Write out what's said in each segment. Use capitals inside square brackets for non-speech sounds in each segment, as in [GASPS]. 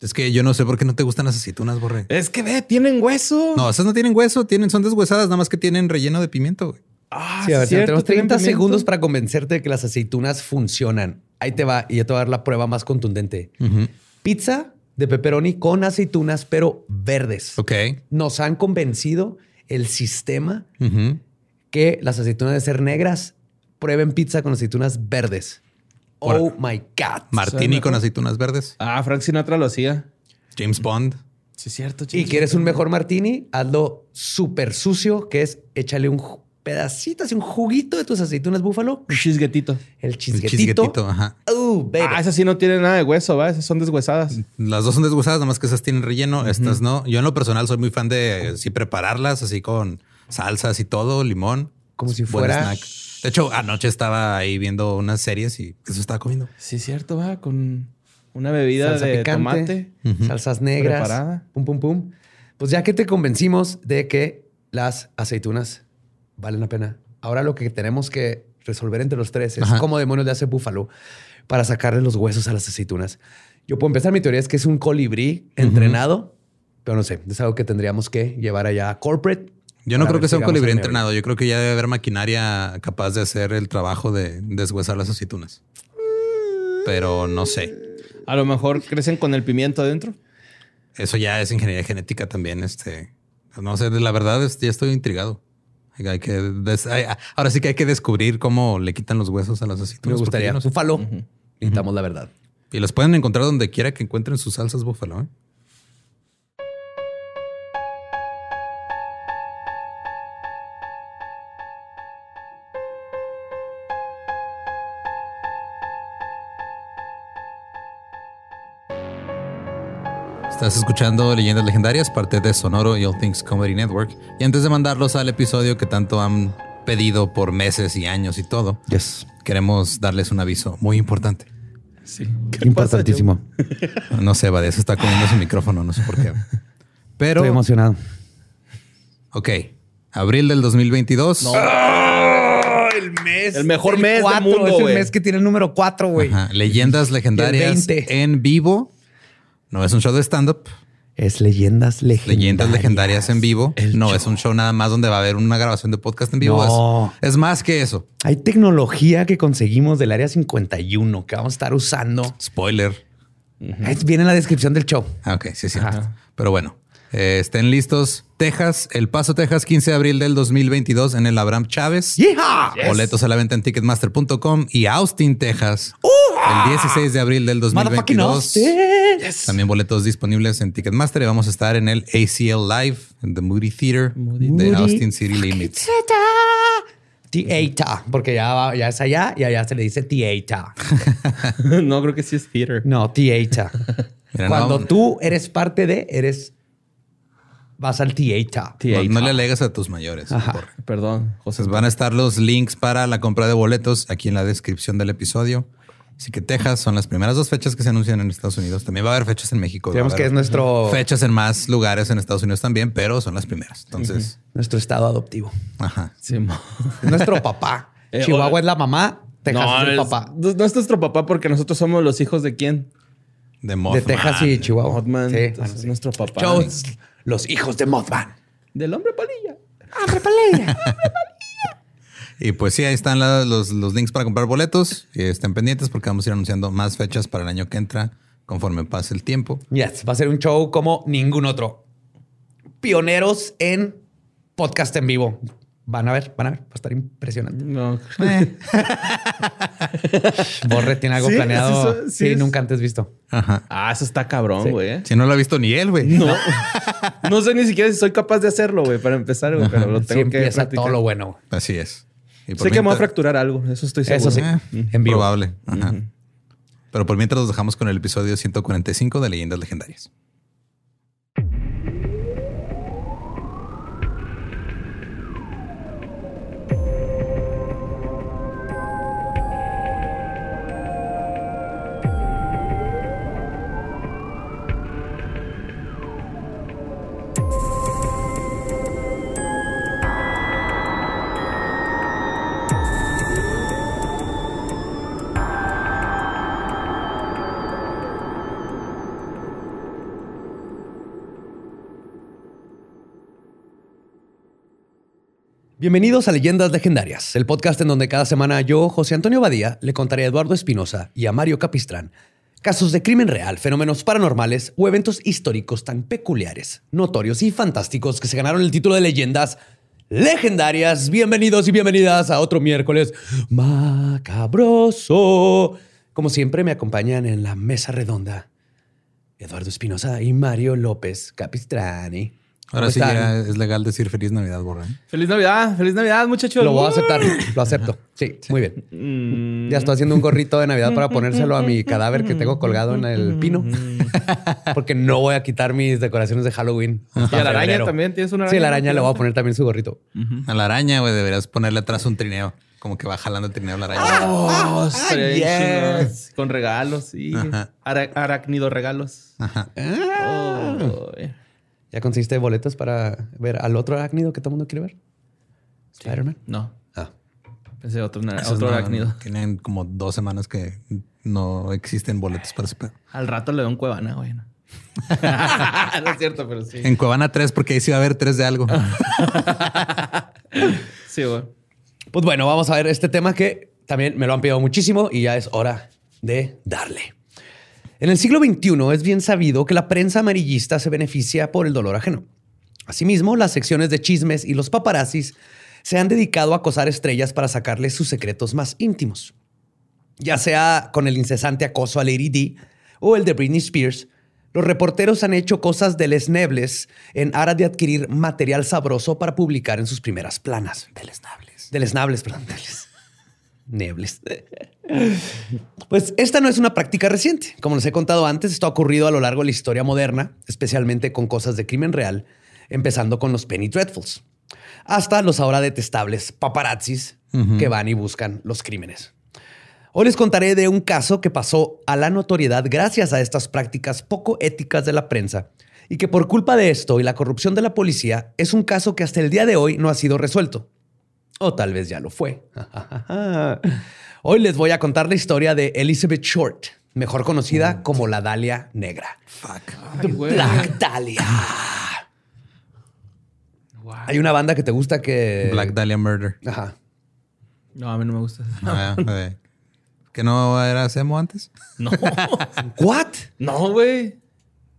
Es que yo no sé por qué no te gustan las aceitunas, Borre. Es que ve, tienen hueso. No, esas no tienen hueso, tienen, son deshuesadas, nada más que tienen relleno de pimiento. güey. Ah, Sí, a ver, cierto, tenemos tienen 30 pimiento. segundos para convencerte de que las aceitunas funcionan. Ahí te va y yo te voy a dar la prueba más contundente. Pizza de pepperoni con aceitunas, pero verdes. Ok. Nos han convencido el sistema que las aceitunas deben ser negras. Prueben pizza con aceitunas verdes. Por- Oh my God. Martini con aceitunas verdes. Ah, Frank Sinatra lo hacía. James Bond. Sí, es cierto. Y James quieres un mejor martini, hazlo súper sucio, que es échale un pedacito, así un juguito de tus aceitunas búfalo. Un chisguetito. El El chisguetito. chisguetito, ajá. Uh, baby. Ah, esas sí no tienen nada de hueso, ¿va? Esas son deshuesadas. Las dos son deshuesadas, nada más que esas tienen relleno, estas no. Yo en lo personal soy muy fan de eh, sí prepararlas así con salsas y todo, limón. Como si Buen fuera- snack. De hecho, anoche estaba ahí viendo unas series y eso estaba comiendo. Sí, cierto, va. Con una bebida salsa de picante, tomate. salsas negras, Preparada. pum, pum, pum. Pues ya que te convencimos de que las aceitunas valen la pena, ahora lo que tenemos que resolver entre los tres es Ajá. cómo demonios le hace Búfalo para sacarle los huesos a las aceitunas. Yo puedo empezar, mi teoría es que es un colibrí entrenado, pero no sé, es algo que tendríamos que llevar allá a corporate. Yo no creo que sea un colibrí entrenado. Yo creo que ya debe haber maquinaria capaz de hacer el trabajo de deshuesar las aceitunas. Pero no sé. A lo mejor crecen con el pimiento adentro. Eso ya es ingeniería genética también. Este, no sé, la verdad es, ya estoy intrigado. Hay que des- hay- ahora sí que hay que descubrir cómo le quitan los huesos a las Me aceitunas. porque gustaría. no sé. Búfalo. Necesitamos la verdad. Y los pueden encontrar donde quiera que encuentren sus salsas búfalo. ¿eh? Estás escuchando Leyendas Legendarias, parte de Sonoro y All Things Comedy Network. Y antes de mandarlos al episodio que tanto han pedido por meses y años y todo, Yes. queremos darles un aviso muy importante. Sí. Importantísimo. No sé, Badía se está comiendo su micrófono, no sé por qué. Pero, Estoy emocionado. ok, abril del 2022. el mes. El mejor mes del mundo, Es el mes que tiene el número 4, güey. Leyendas legendarias 20. en vivo. No es un show de stand-up. Es leyendas legendarias. Leyendas legendarias en vivo. El no show. es un show nada más donde va a haber una grabación de podcast en vivo. No. Es, es más que eso. Hay tecnología que conseguimos del área 51 que vamos a estar usando. Spoiler. Viene en la descripción del show. Ah, ok, sí. Ajá. Pero bueno, eh, estén listos. Texas, El Paso, Texas, 15 de abril del 2022 en el Abraham Chávez. ¡Yeehaw! Boletos a la venta en ticketmaster.com y Austin, Texas. el 16 de abril del Motherfucking 2022. Austin. También boletos disponibles en Ticketmaster y vamos a estar en el ACL Live en The Moody Theater de Austin City Limits. Theater, porque ya, va- ya es allá y allá se le dice theater. [LAUGHS] no, creo que sí es theater. No, theater. Cuando no, tú eres parte de, eres. Vas al theater. no, no le alegas a tus mayores. Ajá. Perdón, José. Pues van a estar los links para la compra de boletos aquí en la descripción del episodio. Así que Texas son las primeras dos fechas que se anuncian en Estados Unidos. También va a haber fechas en México. Digamos que es nuestro, fechas en más lugares en Estados Unidos también, pero son las primeras. Entonces, nuestro estado adoptivo. ajá. Sí, nuestro papá. [LAUGHS] Eh, Chihuahua o- es la mamá, Texas no, es el es- papá. No, no es nuestro papá porque nosotros somos los hijos de quién? De, De Mothman. Texas y Chihuahua. Mothman. Sí, bueno, nuestro papá. Shows, los hijos de Mothman. Del hombre palilla. ¡Hombre, palella! [LAUGHS] Y pues sí, ahí están la- los, los links para comprar boletos. Y estén pendientes porque vamos a ir anunciando más fechas para el año que entra conforme pase el tiempo. yes, va a ser un show como ningún otro. Pioneros en podcast en vivo. Van a ver, van a ver. Va a estar impresionante. No. [LAUGHS] Borre tiene algo Sí, planeado. sí, Sí, sí, es- nunca antes visto. Ajá. Ah, eso está cabrón, güey. ¿eh? Si no lo ha visto ni él, güey. No. [LAUGHS] no sé ni siquiera si soy capaz de hacerlo, güey, para empezar, güey, pero lo Sí tengo que empieza practicar. todo lo bueno. Así es. Y Sé que me voy a fracturar algo, eso estoy seguro. Eso sí. Eh, En vivo. Probable. Ajá. Pero por mientras los dejamos con el episodio 145 de Leyendas Legendarias. Bienvenidos a Leyendas Legendarias, el podcast en donde cada semana yo, José Antonio Badía, le contaré a Eduardo Espinosa y a Mario Capistrán casos de crimen real, fenómenos paranormales o eventos históricos tan peculiares, notorios y fantásticos que se ganaron el título de Leyendas Legendarias. Bienvenidos y bienvenidas a otro miércoles macabroso. Como siempre me acompañan en la mesa redonda Eduardo Espinosa y Mario López Capistrani. Ahora sí ya es legal decir feliz Navidad, Borra. Feliz Navidad, feliz Navidad, muchachos. Lo voy a aceptar, lo acepto. Sí, muy bien. Mm. Ya estoy haciendo un gorrito de Navidad para ponérselo a mi [LAUGHS] cadáver que tengo colgado en el pino. [LAUGHS] Porque no voy a quitar mis decoraciones de Halloween. Y a la araña también, tienes una araña. Sí, a la araña le voy a poner también su gorrito. A la araña, güey, deberías ponerle atrás un trineo. Como que va jalando el trineo la araña. Oh, bien yes. Con regalos, sí. Ara- arácnido regalos. Ajá. Oh, eh. ¿Ya conseguiste boletos para ver al otro arácnido que todo el mundo quiere ver? Spider-Man. No, Ah. pensé otro, otro no- arácnido. Tienen como dos semanas que no existen boletos para ese pedo. Al rato le doy un cuevana, güey. No. [LAUGHS] no es cierto, pero sí. En Cuevana 3, porque ahí sí va a haber tres de algo. [LAUGHS] Sí, güey. Pues bueno, vamos a ver este tema que también me lo han pedido muchísimo y ya es hora de darle. En el siglo XXI es bien sabido que la prensa amarillista se beneficia por el dolor ajeno. Asimismo, las secciones de chismes y los paparazzis se han dedicado a acosar estrellas para sacarles sus secretos más íntimos. Ya sea con el incesante acoso a Lady D o el de Britney Spears, los reporteros han hecho cosas deleznables en aras de adquirir material sabroso para publicar en sus primeras planas. Deleznables. Deleznables, perdón. deles- Nebles. [LAUGHS] Pues esta no es una práctica reciente. Como les he contado antes, esto ha ocurrido a lo largo de la historia moderna, especialmente con cosas de crimen real, empezando con los Penny Dreadfuls, hasta los ahora detestables paparazzis que van y buscan los crímenes. Hoy les contaré de un caso que pasó a la notoriedad gracias a estas prácticas poco éticas de la prensa y que por culpa de esto y la corrupción de la policía es un caso que hasta el día de hoy no ha sido resuelto. O tal vez ya lo fue. Hoy les voy a contar la historia de Elizabeth Short, mejor conocida como la Dalia Negra. Fuck. Ay. Black Dahlia. Wow. Hay una banda que te gusta que... Black Dahlia Murder. Ajá. No, a mí no me gusta. Ah, eh. ¿Que no era Semo antes? No. [LAUGHS] ¿What? No, güey.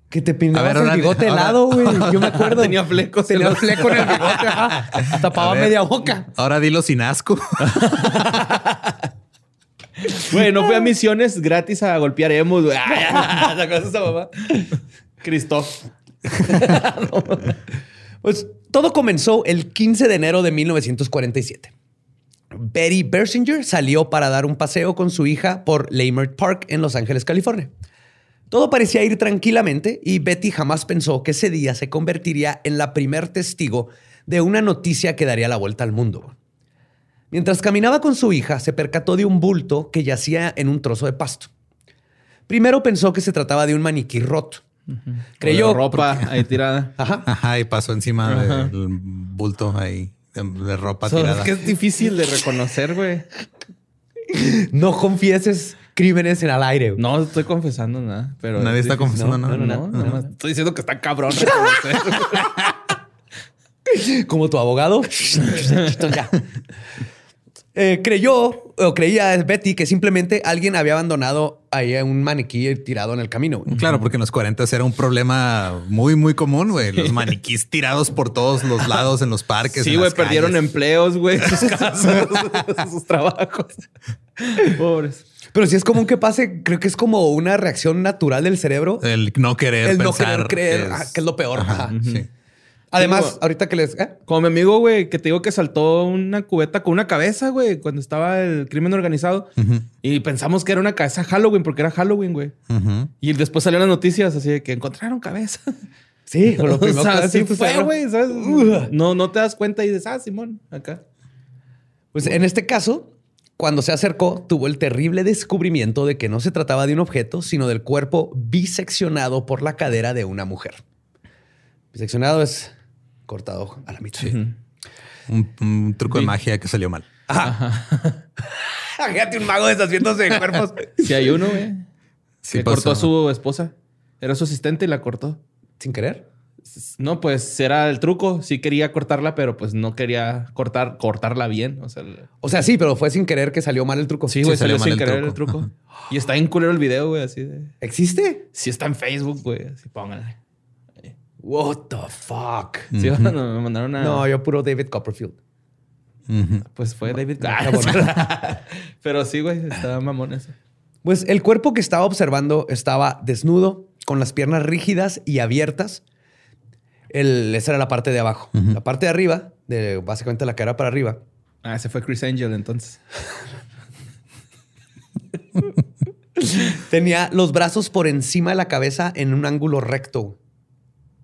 Que te peinabas A ver, el bigote ahora- helado, güey. Yo me [LAUGHS] acuerdo. Tenía flecos. Tenía fleco en el [LAUGHS] bigote. ajá. Tapaba ver. media boca. Ahora dilo sin asco. [LAUGHS] Güey, no fui a misiones gratis a golpear emos, güey. Ay, ¿te acuerdas de esa mamá? Christoph. Pues todo comenzó el 15 de enero de 1947. Betty Bersinger salió para dar un paseo con su hija por Leimert Park en Los Ángeles, California. Todo parecía ir tranquilamente y Betty jamás pensó que ese día se convertiría en la primer testigo de una noticia que daría la vuelta al mundo. Mientras caminaba con su hija, se percató de un bulto que yacía en un trozo de pasto. Primero pensó que se trataba de un maniquí roto. Creyó Creyó ropa ahí tirada. [LAUGHS] Ajá. Ajá, y pasó encima del bulto ahí de, de ropa So, tirada. es que es difícil de reconocer, güey. No confieses crímenes en al aire. güey. No estoy confesando nada, pero. Nadie es está confesando no, nada. No, no, nada más Estoy diciendo que está cabrón. [LAUGHS] Como tu abogado. Ya. [LAUGHS] Eh, creyó o creía Betty que simplemente alguien había abandonado ahí a un maniquí tirado en el camino. güey. Claro, porque en los 40 era un problema muy, muy común, güey. Los maniquís tirados por todos los lados en los parques. sí, en güey, las perdieron calles. empleos, güey, [LAUGHS] sus casas, sus trabajos. Pobres. Pero si es común que pase, creo que es como una reacción natural del cerebro. El no querer el no pensar querer creer, que ah, que es lo peor. Ajá, Ajá. sí. Además, ahorita que les... ¿eh? Como mi amigo, güey, que te digo que saltó una cubeta con una cabeza, güey, cuando estaba el crimen organizado. Y pensamos que era una cabeza Halloween, porque era Halloween, güey. Y después salieron las noticias así de que encontraron cabeza. [LAUGHS] Sí, lo [LAUGHS] o primero sea, que así fue, güey, ¿sabes? No, no te das cuenta y dices, ah, Simón, acá. Pues en este caso, cuando se acercó, tuvo el terrible descubrimiento de que no se trataba de un objeto, sino del cuerpo biseccionado por la cadera de una mujer. Biseccionado es cortado a la mitad. Un, un truco de magia que salió mal. Fíjate [LAUGHS] un mago deshaciéndose de cuerpos. [LAUGHS] Si hay uno, güey. Sí, pasó. cortó a su esposa. Era su asistente y la cortó. Sin querer. No, pues era el truco. Sí quería cortarla, pero pues no quería cortar, cortarla bien. O sea, O sea, sí, pero fue sin querer que salió mal el truco. sí, güey, salió salió, mal sin el querer truco. el truco. [GASPS] Y está en culero el video, güey, así de. ¿Existe? Sí está en Facebook, güey. Así pónganle. What the fuck? Sí, no, me mandaron a. No, yo puro David Copperfield. Pues fue David. Ah, bueno. [LAUGHS] pero sí, güey, estaba mamón eso. Pues el cuerpo que estaba observando estaba desnudo, con las piernas rígidas y abiertas. El- esa era la parte de abajo. La parte de arriba, de básicamente la cara para arriba, Ah, ese fue Chris Angel entonces. [LAUGHS] tenía los brazos por encima de la cabeza en un ángulo recto.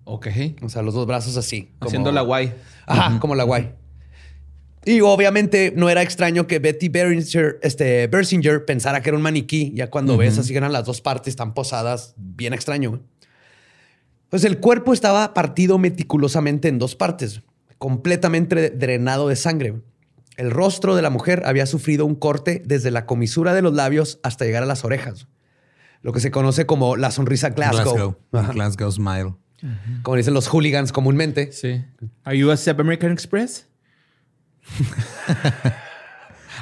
Ok. O sea, los dos brazos así. como- Haciendo la guay. Ajá, como la guay. Y obviamente no era extraño que Betty Bersinger, este, Bersinger pensara que era un maniquí. Ya cuando ves así eran las dos partes tan posadas, bien extraño. Pues el cuerpo estaba partido meticulosamente en dos partes, completamente drenado de sangre. El rostro de la mujer había sufrido un corte desde la comisura de los labios hasta llegar a las orejas. Lo que se conoce como la sonrisa Glasgow. Glasgow. Glasgow Smile. Como dicen los hooligans comúnmente. Sí. ¿Are you a Sub American Express? [LAUGHS]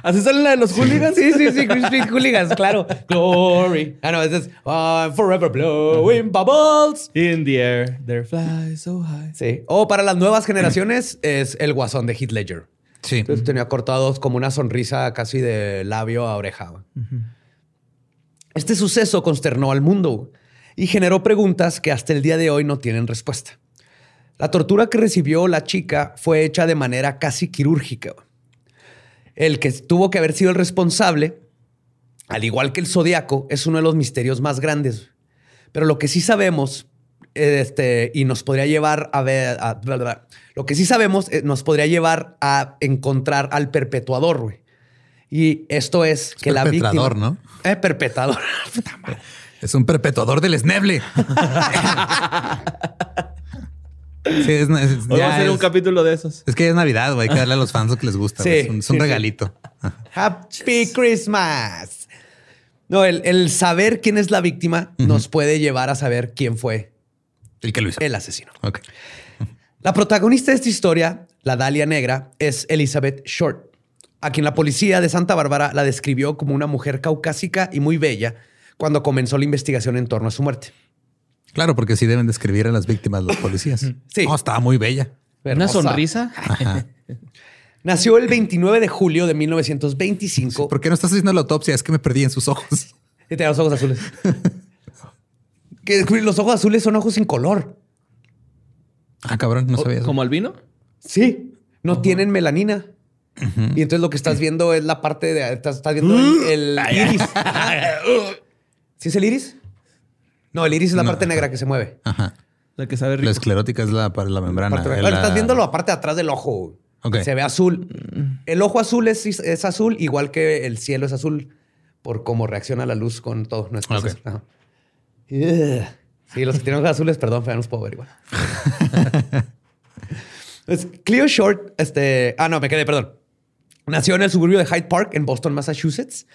¿Así sale la de los hooligans? Sí, sí, sí, Green Street Hooligans, claro. [LAUGHS] Glory. Ah, no, es I'm forever blowing bubbles. In the air, there fly so high. Sí. O para las nuevas generaciones [CLEARS THROAT] es el guasón de Heath Ledger. Sí. Entonces tenía cortados como una sonrisa casi de labio a oreja. Este suceso consternó al mundo y generó preguntas que hasta el día de hoy no tienen respuesta. La tortura que recibió la chica fue hecha de manera casi quirúrgica. El que tuvo que haber sido el responsable, al igual que el zodiaco, es uno de los misterios más grandes. Pero lo que sí sabemos, este, y nos podría llevar a ver, a- bla, bla, bla. lo que sí sabemos eh, nos podría llevar a encontrar al perpetuador, güey. Y esto es que la víctima... perpetrador, ¿no? Eh, perpetrador. [LAUGHS] Es un perpetuador del esneble. [LAUGHS] sí, es, es- ya va a ser un capítulo de esos. es que es Navidad, güey. Hay que darle a los fans lo que les gusta. Sí, es un, es un sí, sí. regalito. Happy Christmas. No, el, el saber quién es la víctima nos puede llevar a saber quién fue El que lo hizo. el asesino. Ok. La protagonista de esta historia, la Dalia Negra, es Elizabeth Short, a quien la policía de Santa Bárbara la describió como una mujer caucásica y muy bella cuando comenzó la investigación en torno a su muerte. Claro, porque sí deben describir a las víctimas los policías. Sí. No, estaba muy bella. ¿Una Hermosa. sonrisa? Ajá. Nació el 29 de julio de 1925 ¿Por qué no estás haciendo la autopsia? Es que me perdí en sus ojos. [LAUGHS] y tenía los ojos azules. [LAUGHS] que los ojos azules son ojos sin color. Ah, cabrón, no sabía eso. ¿Como albino? Sí, no tienen melanina. Y entonces lo que estás viendo es la parte de. Estás, estás viendo el, el iris. [LAUGHS] ¿Sí es el iris? No, el iris es la No. parte negra que se mueve. Ajá. La que sabe rico. La esclerótica es la, la membrana. Parte- la- Bueno, estás viendo la parte de atrás del ojo. Ok. Se ve azul. El ojo azul es, es azul, igual que el cielo es azul, por cómo reacciona la luz con todo. No es Ok. Ajá. Ugh. Sí, los que tienen ojos azules, perdón, pero no los puedo ver igual. [LAUGHS] Pues, Cleo Short, este. Ah, no, me quedé, perdón. Nació en el suburbio de Hyde Park, en Boston, Massachusetts.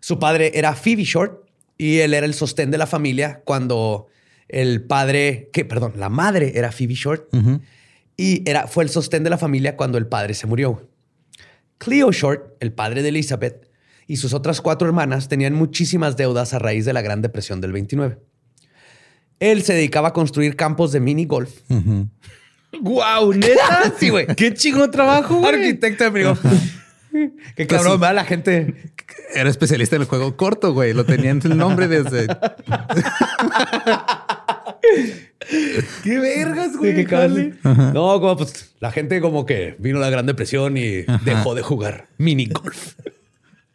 Su padre era Phoebe Short y él era el sostén de la familia cuando el padre, que, perdón, la madre era Phoebe Short y era, fue el sostén de la familia cuando el padre se murió. Cleo Short, el padre de Elizabeth, y sus otras cuatro hermanas tenían muchísimas deudas a raíz de la Gran Depresión del 29. Él se dedicaba a construir campos de mini golf. ¡Guau! ¿Neta? [LAUGHS] Sí, güey. ¡Qué chingón trabajo, güey! Arquitecto de mini golf. Qué cabrón, sí. ¿verdad? La gente. Era especialista en el juego corto, güey. Lo tenían el nombre desde. [LAUGHS] ¡Qué vergas, Sí, güey! qué. No, como pues la gente como que vino la Gran Depresión y dejó de jugar mini golf.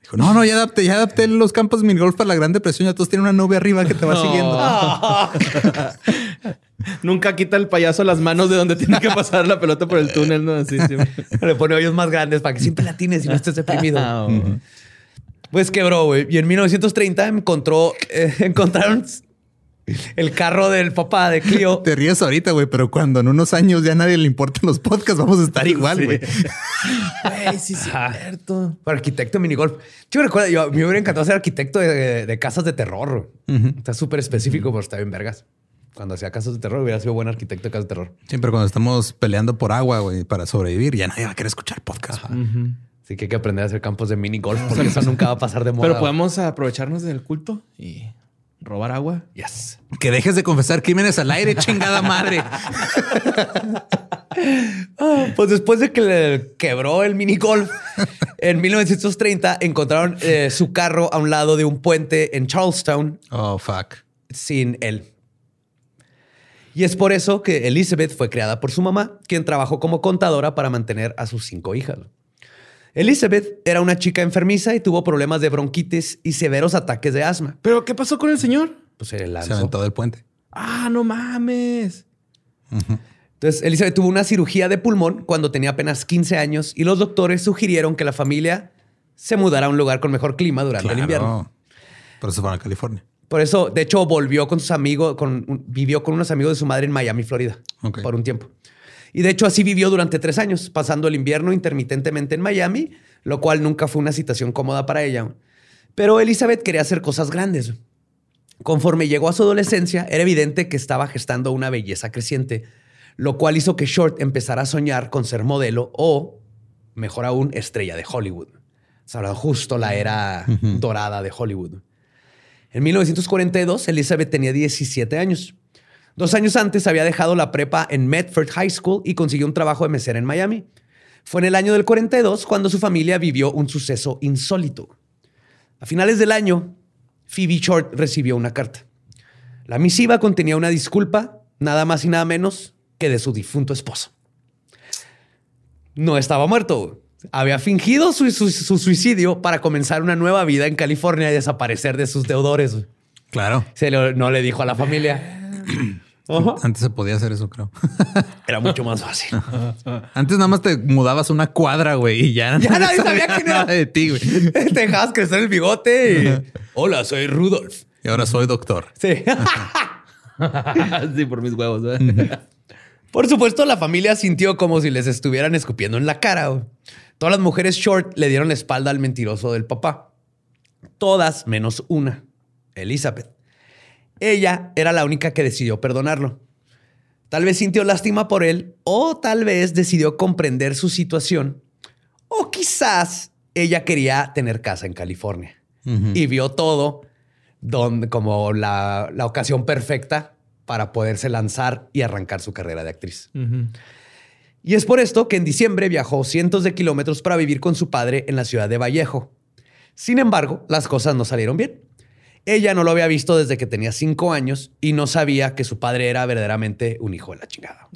Dijo, no, no, ya adapté, ya adapté los campos de minigolf para la Gran Depresión. Ya todos tienen una nube arriba que te va No. siguiendo. [LAUGHS] Nunca quita el payaso las manos de donde tiene que pasar la pelota por el túnel, ¿no? Así, sí. Le pone hoyos más grandes para que siempre la tienes y no estés deprimido. [LAUGHS] Oh. Pues quebró, güey. Y en 1930 encontró, eh, [LAUGHS] encontraron el carro del papá de Clio. [LAUGHS] Te ríes ahorita, güey, pero cuando en unos años ya nadie le importan los podcasts, vamos a estar igual, Sí. güey. Güey, sí, es cierto. Para arquitecto de minigolf. Yo me recuerdo, yo, me hubiera encantado ser arquitecto de, de casas de terror. Está súper específico, pero está bien vergas. Cuando hacía casos de terror, hubiera sido buen arquitecto de casos de terror. Siempre cuando estamos peleando por agua, güey, para sobrevivir, ya nadie va a querer escuchar podcast. Así que hay que aprender a hacer campos de mini golf porque [LAUGHS] eso nunca va a pasar de moda. Pero podemos aprovecharnos del culto y robar agua. Yes. Que dejes de confesar crímenes al aire, chingada madre. [LAUGHS] Ah, pues después de que le quebró el mini golf, en 1930 encontraron eh, su carro a un lado de un puente en Charlestown Oh, fuck. sin él. Y es por eso que Elizabeth fue creada por su mamá, quien trabajó como contadora para mantener a sus cinco hijas. Elizabeth era una chica enfermiza y tuvo problemas de bronquitis y severos ataques de asma. ¿Pero qué pasó con el señor? Pues se Se aventó del puente. Ah, no mames. Entonces, Elizabeth tuvo una cirugía de pulmón cuando tenía apenas 15 años y los doctores sugirieron que la familia se mudara a un lugar con mejor clima durante el invierno. Por eso fueron a California. Por eso, de hecho, volvió con sus amigos, con, vivió con unos amigos de su madre en Miami, Florida, Ok. por un tiempo. Y de hecho, así vivió durante tres años, pasando el invierno intermitentemente en Miami, lo cual nunca fue una situación cómoda para ella. Pero Elizabeth quería hacer cosas grandes. Conforme llegó a su adolescencia, era evidente que estaba gestando una belleza creciente, lo cual hizo que Short empezara a soñar con ser modelo o, mejor aún, estrella de Hollywood. O sea, justo la era dorada de Hollywood. En 1942, Elizabeth tenía 17 años. Dos años antes había dejado la prepa en Medford High School y consiguió un trabajo de mesera en Miami. Fue en el año del 42 cuando su familia vivió un suceso insólito. A finales del año, Phoebe Short recibió una carta. La misiva contenía una disculpa, nada más y nada menos que de su difunto esposo. No estaba muerto. Había fingido su, su- su suicidio para comenzar una nueva vida en California y desaparecer de sus deudores. Claro. Se lo- no le dijo a la familia. [CLEARS THROAT] Ajá. Antes se podía hacer eso, creo. [LAUGHS] Era mucho más fácil. [LAUGHS] Antes nada más te mudabas una cuadra, güey, y ya, Ya [LAUGHS] nadie sabía quién era. nada de ti, güey. Te dejabas crecer el bigote y... Hola, soy Rudolf. Y ahora soy doctor. Sí. sí, por mis huevos. ¿eh? Por supuesto, la familia sintió como si les estuvieran escupiendo en la cara. güey. Todas las mujeres short le dieron la espalda al mentiroso del papá. Todas menos una, Elizabeth. Ella era la única que decidió perdonarlo. Tal vez sintió lástima por él o tal vez decidió comprender su situación o quizás ella quería tener casa en California y vio todo como la, la ocasión perfecta para poderse lanzar y arrancar su carrera de actriz. Y es por esto que en diciembre viajó cientos de kilómetros para vivir con su padre en la ciudad de Vallejo. Sin embargo, las cosas no salieron bien. Ella no lo había visto desde que tenía cinco años y no sabía que su padre era verdaderamente un hijo de la chingada.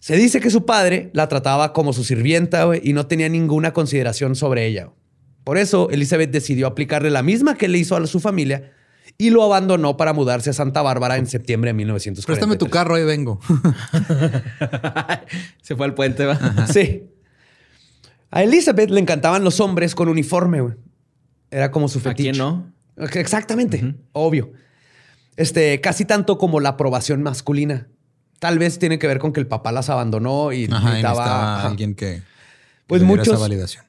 Se dice que su padre la trataba como su sirvienta y no tenía ninguna consideración sobre ella. Por eso, Elizabeth decidió aplicarle la misma que le hizo a su familia y lo abandonó para mudarse a Santa Bárbara en septiembre de 1943. Préstame tu carro, ahí vengo. [LAUGHS] Se fue al puente, va. Sí. A Elizabeth le encantaban los hombres con uniforme, güey. Era como su ¿A fetiche. quién no? Exactamente, obvio. Este, casi tanto como la aprobación masculina. Tal vez tiene que ver con que el papá las abandonó y Ajá, necesitaba ajá. alguien que Pues muchos- esa validación.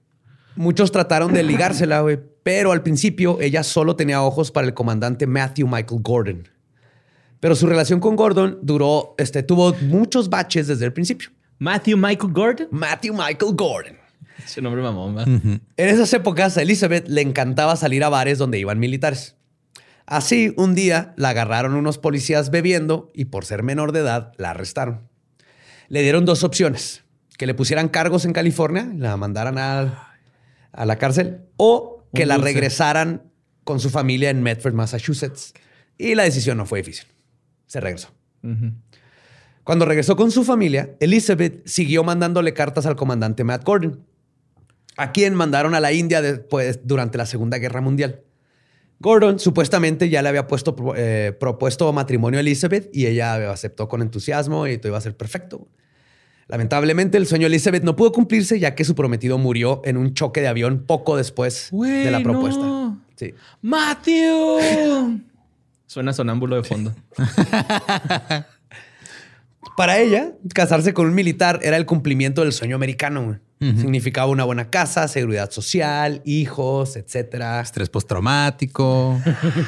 Muchos trataron de ligársela, güey, pero al principio ella solo tenía ojos para el comandante Matthew Michael Gordon. Pero su relación con Gordon duró, este, tuvo muchos baches desde el principio. Matthew Michael Gordon. Matthew Michael Gordon. [LAUGHS] Ese nombre mamón. En esas épocas, a Elizabeth le encantaba salir a bares donde iban militares. Así, un día la agarraron unos policías bebiendo y por ser menor de edad la arrestaron. Le dieron dos opciones, que le pusieran cargos en California, la mandaran a, a la cárcel, o que la regresaran con su familia en Medford, Massachusetts. Y la decisión no fue difícil. Se regresó. Cuando regresó con su familia, Elizabeth siguió mandándole cartas al comandante Matt Gordon, a quien mandaron a la India después, durante la Segunda Guerra Mundial. Gordon supuestamente ya le había puesto, eh, propuesto matrimonio a Elizabeth y ella aceptó con entusiasmo y todo iba a ser perfecto. Lamentablemente, el sueño de Elizabeth no pudo cumplirse ya que su prometido murió en un choque de avión poco después de la propuesta. no. Sí. Matthew. [LAUGHS] Suena sonámbulo de fondo. [LAUGHS] Para ella, casarse con un militar era el cumplimiento del sueño americano. Significaba una buena casa, seguridad social, hijos, etcétera. Estrés postraumático,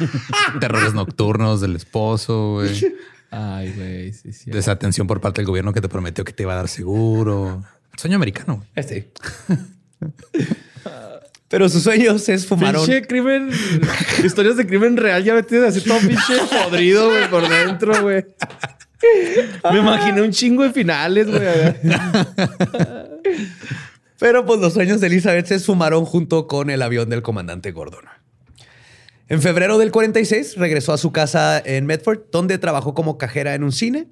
[LAUGHS] terrores nocturnos del esposo, güey. Ay, güey, sí, sí. Desatención por parte del gobierno que te prometió que te iba a dar seguro. Sueño americano. güey. Este. Pero sus sueños es fumaron. Pinche crimen. historias de crimen real ya metidas así todo pinche podrido, güey, por dentro, güey. [LAUGHS] Me imaginé un chingo de finales, güey. [LAUGHS] Pero pues los sueños de Elizabeth se esfumaron junto con el avión del comandante Gordon. En febrero del 46 regresó a su casa en Medford, donde trabajó como cajera en un cine.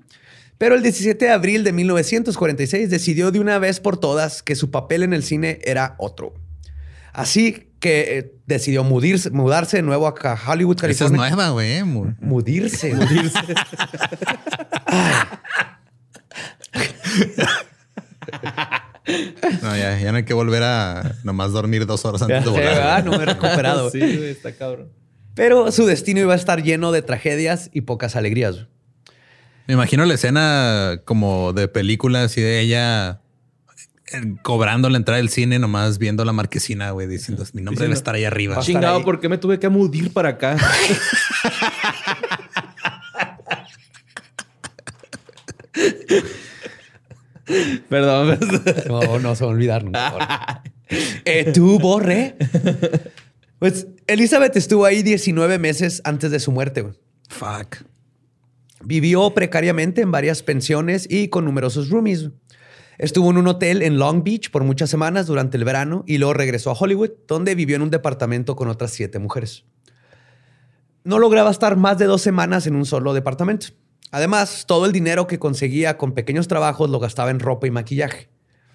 Pero el 17 de abril de 1946 decidió de una vez por todas que su papel en el cine era otro. Así que eh, decidió mudirse- mudarse de nuevo a Hollywood, Esa es California. nueva, güey. mu- Mudirse. No, ya, ya no hay que volver a nomás dormir dos horas antes de volar. No me he recuperado. Sí, güey, está cabrón. Pero su destino iba a estar lleno de tragedias y pocas alegrías. Me imagino la escena como de película así de ella eh, cobrando la entrada del cine, nomás viendo la marquesina, güey, diciendo mi nombre debe estar ahí arriba. Chingado. ¿por qué me tuve que mudir para acá? [LAUGHS] Perdón, perdón. No, no se va a olvidar nunca. [LAUGHS] eh, ¿Tú, Borre? Pues Elizabeth estuvo ahí 19 meses antes de su muerte. güey. Fuck. Vivió precariamente en varias pensiones y con numerosos roomies. Estuvo en un hotel en Long Beach por muchas semanas durante el verano y luego regresó a Hollywood, donde vivió en un departamento con otras siete mujeres. No lograba estar más de dos semanas en un solo departamento. Además, todo el dinero que conseguía con pequeños trabajos lo gastaba en ropa y maquillaje.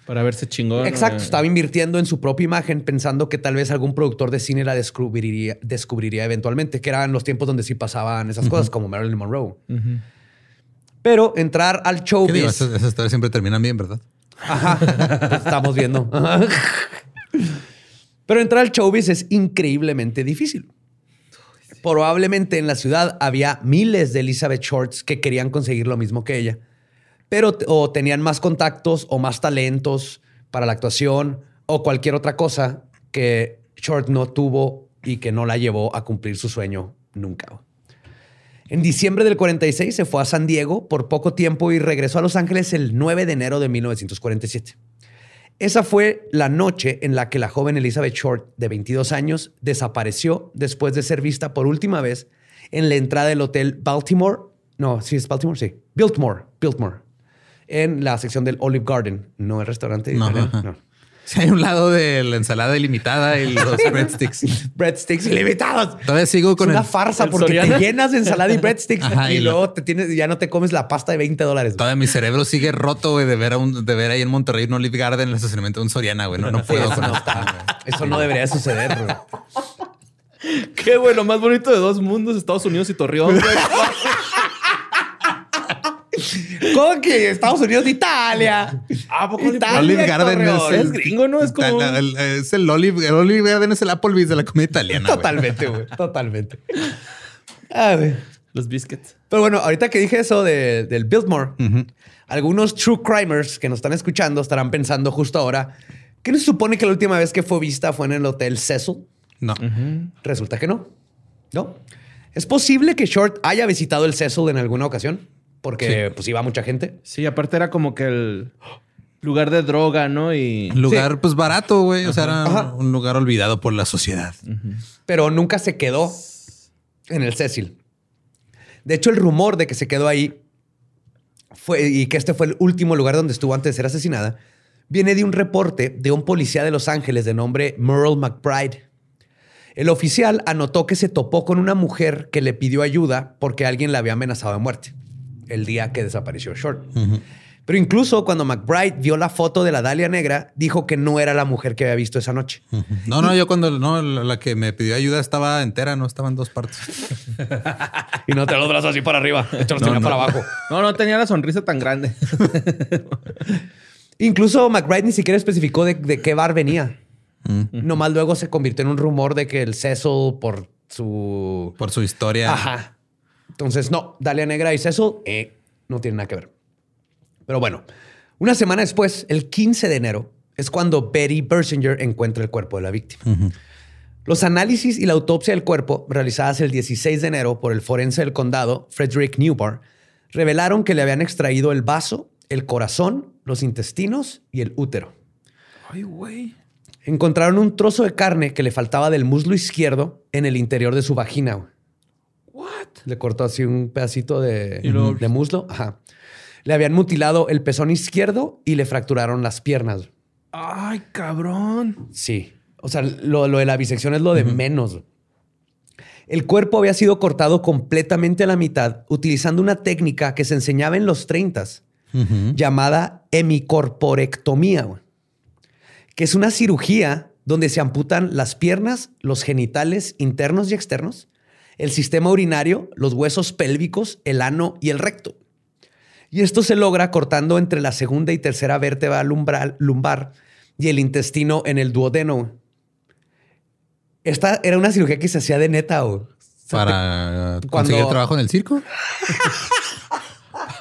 Para verse chingón. Exacto, güey. estaba invirtiendo en su propia imagen pensando que tal vez algún productor de cine la descubriría, descubriría eventualmente, que eran los tiempos donde sí pasaban esas cosas, como Marilyn Monroe. Pero entrar al ¿Qué showbiz... digo? Esas, esas historias siempre terminan bien, ¿verdad? Ajá, pues estamos viendo. Ajá. Pero entrar al showbiz es increíblemente difícil. Probablemente en la ciudad había miles de Elizabeth Shorts que querían conseguir lo mismo que ella, pero o tenían más contactos o más talentos para la actuación o cualquier otra cosa que Short no tuvo y que no la llevó a cumplir su sueño nunca. En diciembre del 46 se fue a San Diego por poco tiempo y regresó a Los Ángeles el 9 de enero de 1947. Esa fue la noche en la que la joven Elizabeth Short, de 22 años, desapareció después de ser vista por última vez en la entrada del hotel Baltimore. No, sí es Baltimore, sí. Biltmore, Biltmore. En la sección del Olive Garden, no el restaurante. No, no. Sí, hay un lado de la ensalada ilimitada y los [LAUGHS] breadsticks. Breadsticks ilimitados. Todavía sigo con es una el... farsa el porque Soriana. te llenas de ensalada y [LAUGHS] breadsticks Ajá, y, luego te tienes, ya no te comes la pasta de 20 dólares. Todavía mi cerebro sigue roto, güey, de ver, a un, de ver ahí en Monterrey un Olive Garden en el estacionamiento de un Soriana, güey. No, no puedo Eso con no, está- eso no debería suceder. güey. [LAUGHS] Qué bueno, más bonito de dos mundos, Estados Unidos y Torreón. [LAUGHS] ¿Cómo que Estados Unidos de Italia? [LAUGHS] Ah, ¿poco Italia, Olive Garden es Es gringo, ¿no? Es como... La- la- el- es el Olive, el Olive Garden es el Applebee's de la comida italiana. Totalmente, güey. Totalmente. [LAUGHS] Ah, güey. Los biscuits. Pero bueno, ahorita que dije eso de- del Biltmore, algunos true crimers que nos están escuchando estarán pensando justo ahora que no se supone que la última vez que fue vista fue en el hotel Cecil. No. Resulta que no. No. Es posible que Short haya visitado el Cecil en alguna ocasión, porque pues iba mucha gente. Sí, aparte era como que el lugar de droga, ¿no? Y... Lugar, pues barato, güey. O sea, era Ajá. un lugar olvidado por la sociedad. pero nunca se quedó en el Cecil. De hecho, el rumor de que se quedó ahí fue, y que este fue el último lugar donde estuvo antes de ser asesinada, viene de un reporte de un policía de Los Ángeles de nombre Merle McBride. El oficial anotó que se topó con una mujer que le pidió ayuda porque alguien la había amenazado de muerte el día que desapareció Short. Pero incluso cuando McBride vio la foto de la Dalia Negra, dijo que no era la mujer que había visto esa noche. No, no, yo cuando no, la que me pidió ayuda estaba entera, no estaba en dos partes. [LAUGHS] Y no te los brazos así para arriba, [LAUGHS] los No, tenía no. para abajo. No, no tenía la sonrisa tan grande. [LAUGHS] Incluso McBride ni siquiera especificó de, de qué bar venía. Nomás luego se convirtió en un rumor de que el Cecil por su... Por su historia. Ajá. Entonces, no, Dalia Negra y Cecil eh, no tienen nada que ver. Pero bueno, una semana después, el 15 de enero, es cuando Betty Bersinger encuentra el cuerpo de la víctima. Los análisis y la autopsia del cuerpo, realizadas el 16 de enero por el forense del condado, Frederick Newbar, revelaron que le habían extraído el vaso, el corazón, los intestinos y el útero. Ay, güey. Encontraron un trozo de carne que le faltaba del muslo izquierdo en el interior de su vagina. What? Le cortó así un pedacito de, luego- de muslo. Ajá. Le habían mutilado el pezón izquierdo y le fracturaron las piernas. Ay, cabrón. Sí. O sea, lo, lo de la bisección es lo de menos. El cuerpo había sido cortado completamente a la mitad utilizando una técnica que se enseñaba en los 30 llamada hemicorporectomía, que es una cirugía donde se amputan las piernas, los genitales internos y externos, el sistema urinario, los huesos pélvicos, el ano y el recto. Y esto se logra cortando entre la segunda y tercera vértebra lumbral- lumbar y el intestino en el duodeno. Esta era una cirugía que se hacía de neta. O sea, Para te- conseguir cuando- trabajo en el circo. [LAUGHS]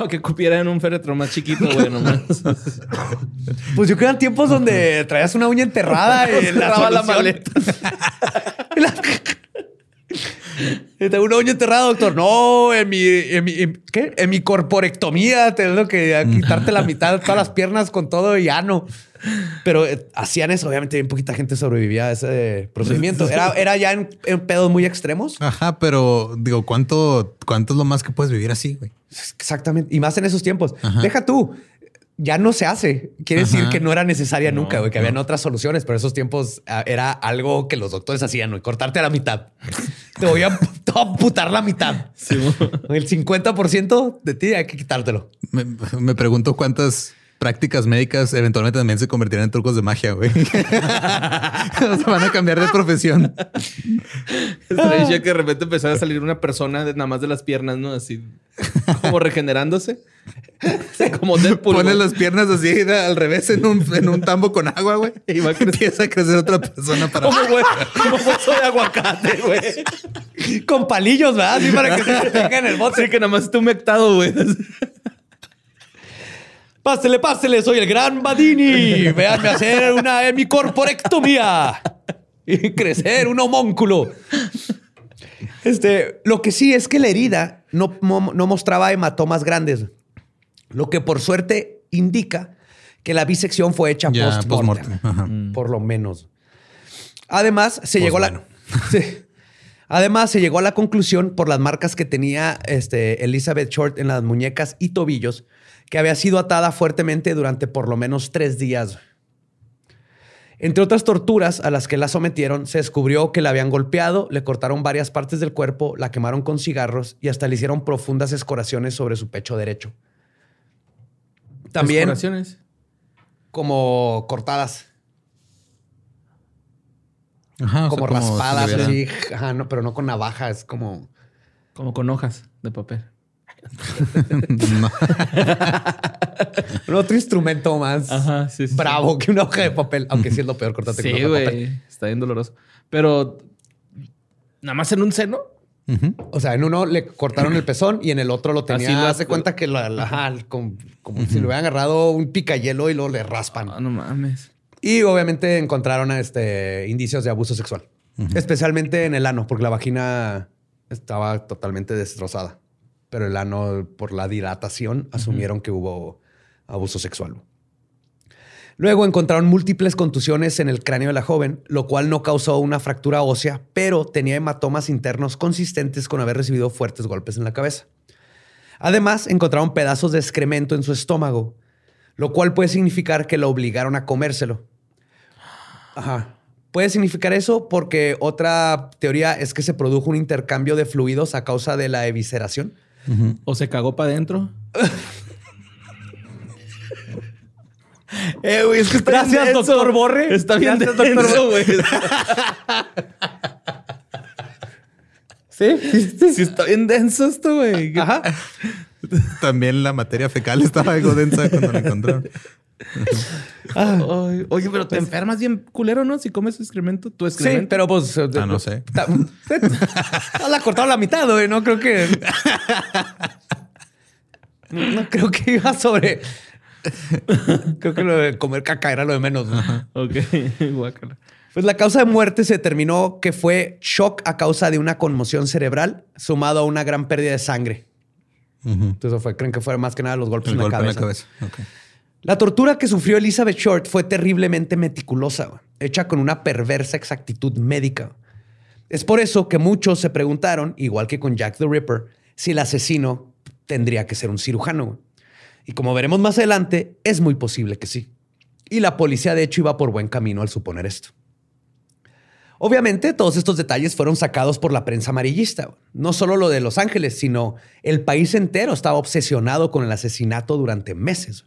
Que cupiera en un féretro más chiquito, güey, nomás. [LAUGHS] Pues yo creo que eran tiempos donde traías una uña enterrada y [LAUGHS] la, Cerraba la maleta. Y la- tengo una uña enterrada, doctor. No, en mi, en mi, en- ¿qué? En mi corporectomía tengo que quitarte la mitad de todas las piernas con todo y ano. Pero eh, hacían eso. Obviamente, bien poquita gente sobrevivía a ese procedimiento. Era, era ya en, en pedos muy extremos. Ajá, pero digo, ¿cuánto, cuánto es lo más que puedes vivir así, güey? Exactamente. Y más en esos tiempos. Ajá. Deja tú. Ya no se hace. Quiere decir que no era necesaria No, nunca, güey, que habían otras soluciones, pero esos tiempos ah, era algo que los doctores hacían, güey, cortarte a la mitad. te voy a, [LAUGHS] te voy a amputar la mitad. Sí. El 50% de ti hay que quitártelo. Me, me pregunto cuántas prácticas médicas eventualmente también se convertirán en trucos de magia, güey. [LAUGHS] o sea, van a cambiar de profesión. Estaría que de repente empezara a salir una persona de, nada más de las piernas, ¿no? Así como regenerándose. [LAUGHS] Como Deadpool. Pones güey. las piernas así al revés en un, en un tambo con agua, güey. Y va a crecer. Empieza a crecer otra persona para... Como, güey, como hueso de aguacate, güey. Con palillos, ¿verdad? Así para que se en el bote. Sí, que nada más está humectado, güey. Pásele, pásele, soy el gran Badini. Véanme hacer una hemicorporectomía y crecer un homúnculo. Este, lo que sí es que la herida no, no mostraba hematomas grandes, lo que por suerte indica que la bisección fue hecha Ya, post-mortem, post-mortem, ajá. por lo menos. Además, se llegó a la... [LAUGHS] Sí. Además, se llegó a la conclusión por las marcas que tenía este, Elizabeth Short en las muñecas y tobillos que había sido atada fuertemente durante por lo menos tres días. Entre otras torturas a las que la sometieron, se descubrió que la habían golpeado, le cortaron varias partes del cuerpo, la quemaron con cigarros y hasta le hicieron profundas escoraciones sobre su pecho derecho. También Exploraciones. como cortadas, Ajá, o sea, como raspadas, así, ajá, no, pero no con navaja, es como... Como con hojas de papel. Hubieran- [LAUGHS] No. Un otro instrumento más Ajá, sí, sí. bravo que una hoja de papel, aunque sí es lo peor cortarte con Sí, una hoja de papel. güey. Está bien doloroso. Pero nada más en un seno. O sea, en uno le cortaron el pezón y en el otro lo tenía. Así lo- hace cuenta que la, la- ajá, como, como si le hubieran agarrado un picayelo y luego le raspan. Ah, no mames. Y obviamente encontraron este, indicios de abuso sexual, especialmente en el ano, porque la vagina estaba totalmente destrozada. Pero el ano, por la dilatación, asumieron que hubo abuso sexual. Luego encontraron múltiples contusiones en el cráneo de la joven, lo cual no causó una fractura ósea, pero tenía hematomas internos consistentes con haber recibido fuertes golpes en la cabeza. Además, encontraron pedazos de excremento en su estómago, lo cual puede significar que lo obligaron a comérselo. Ajá. Puede significar eso porque otra teoría es que se produjo un intercambio de fluidos a causa de la evisceración. O se cagó para adentro. [LAUGHS] Eh, güey, es que está bien denso. Borre. Está bien Gracias, doctor denso, güey. [LAUGHS] Sí, sí, sí. Sí, está bien denso esto, güey. Ajá. También la materia fecal estaba algo densa cuando la encontraron. Ay, oye, pero te enfermas bien culero, ¿no? Si comes excremento, tu Sí, excremento. pero pues. Ah, no sé. Ta- No la cortaron la mitad, güey. No creo que. No creo que iba sobre Creo que lo de comer caca era lo de menos. ¿no? Ok, [LAUGHS] guácala. Pues la causa de muerte se determinó que fue shock a causa de una conmoción cerebral sumado a una gran pérdida de sangre. Ujú. Entonces eso fue, creen que fue más que nada los golpes El en la golpe en la cabeza. cabeza. La tortura que sufrió Elizabeth Short fue terriblemente meticulosa, hecha con una perversa exactitud médica. Es por eso que muchos se preguntaron, igual que con Jack the Ripper, si el asesino tendría que ser un cirujano. Y como veremos más adelante, es muy posible que sí. Y la policía de hecho iba por buen camino al suponer esto. Obviamente, todos estos detalles fueron sacados por la prensa amarillista. No solo lo de Los Ángeles, sino el país entero estaba obsesionado con el asesinato durante meses.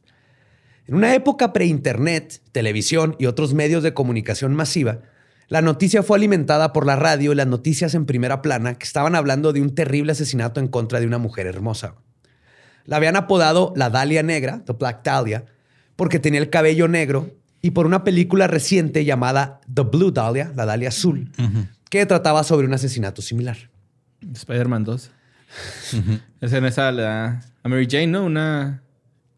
En una época pre-internet, televisión y otros medios de comunicación masiva, la noticia fue alimentada por la radio y las noticias en primera plana que estaban hablando de un terrible asesinato en contra de una mujer hermosa. La habían apodado la Dalia Negra, The Black Dahlia, porque tenía el cabello negro y por una película reciente llamada The Blue Dahlia, la Dalia Azul, que trataba sobre un asesinato similar. Spider-Man 2. Es en esa la, a Mary Jane, ¿no? Una,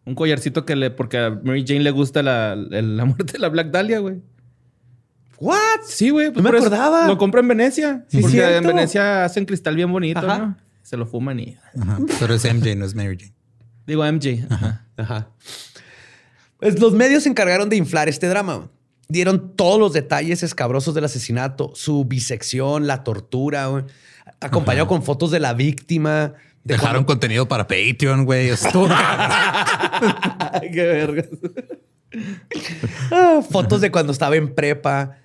un collarcito que le. Porque a Mary Jane le gusta la, la muerte de la Black Dahlia, güey. ¿What? Sí, güey. pues No me acordaba. Lo compra en Venecia. Sí, porque cierto. en Venecia hacen cristal bien bonito, Ajá. ¿no? Se lo fuman y. Ajá. Pero es MJ, no es Mary Jane. Digo MJ. Ajá. Ajá. Pues los medios se encargaron de inflar este drama. Dieron todos los detalles escabrosos del asesinato, su bisección, la tortura, güey, acompañado con fotos de la víctima. De Dejaron cuando- contenido para Patreon, güey. Estuvo [LAUGHS] [LAUGHS] qué vergas. Ah, fotos de cuando estaba en prepa.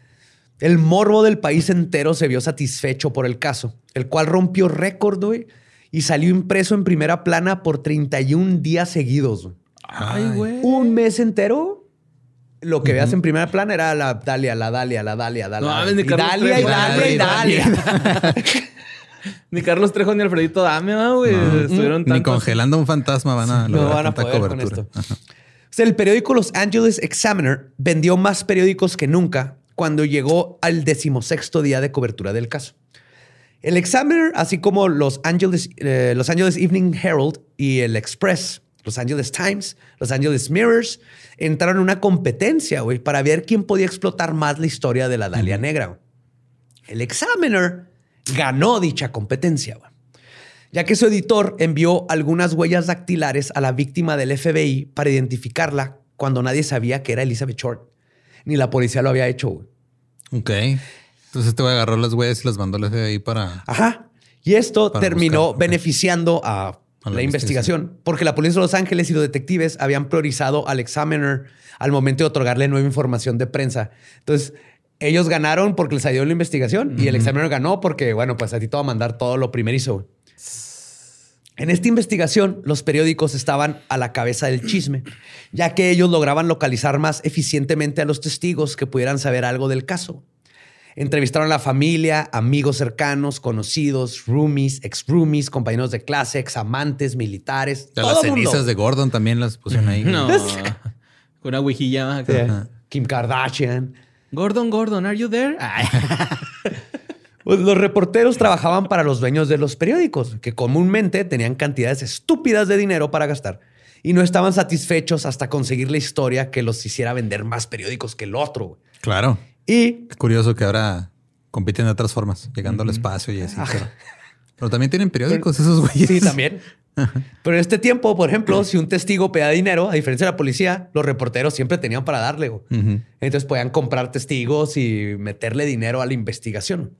El morbo del país entero se vio satisfecho por el caso, el cual rompió récord, güey, y salió impreso en primera plana por 31 días seguidos. güey. Ay, güey. un mes entero, lo que veas en primera plana era la Dalia, la Dalia, la Dalia, la No Dalia. mames, ni y Dalia, y. Dalia, y Dalia, Dalia. [LAUGHS] [LAUGHS] Ni Carlos Trejo ni Alfredito Dame, ¿no, güey. Estuvieron Ni congelando a un fantasma van a No lograr van a tanta poder con cobertura. esto. O sea, el periódico Los Angeles Examiner vendió más periódicos que nunca cuando llegó al decimosexto día de cobertura del caso. El Examiner, así como los Angeles, eh, los Angeles Evening Herald y el Express, Los Angeles Times, Los Angeles Mirrors, entraron en una competencia, güey, para ver quién podía explotar más la historia de la Dalia Negra. El Examiner ganó dicha competencia, ya que su editor envió algunas huellas dactilares a la víctima del FBI para identificarla cuando nadie sabía que era Elizabeth Short. Ni la policía lo había hecho, güey. Ok. Entonces este güey agarró las huellas y las mandó al FBI para. Ajá. Y esto terminó buscar, beneficiando a, A la, la investigación, porque la policía de Los Ángeles y los detectives habían priorizado al Examiner al momento de otorgarle nueva información de prensa. Entonces, ellos ganaron porque les ayudó en la investigación y el Examiner ganó porque, bueno, pues a ti te va a mandar todo lo primerizo. En esta investigación, los periódicos estaban a la cabeza del chisme, ya que ellos lograban localizar más eficientemente a los testigos que pudieran saber algo del caso. Entrevistaron a la familia, amigos cercanos, conocidos, roomies, ex roomies, compañeros de clase, ex amantes, militares. Todo las mundo. cenizas de Gordon también las pusieron ahí. No. [LAUGHS] Con una huijilla. Sí. Kim Kardashian. Gordon, Gordon, ¿are you there? [LAUGHS] Pues los reporteros trabajaban para los dueños de los periódicos, que comúnmente tenían cantidades estúpidas de dinero para gastar y no estaban satisfechos hasta conseguir la historia que los hiciera vender más periódicos que el otro. Claro. Y Qué curioso que ahora compiten de otras formas, llegando al espacio y así. Pero, pero también tienen periódicos esos güeyes. sí, también. Pero en este tiempo, por ejemplo, si un testigo pedía dinero, a diferencia de la policía, los reporteros siempre tenían para darle. Entonces podían comprar testigos y meterle dinero a la investigación.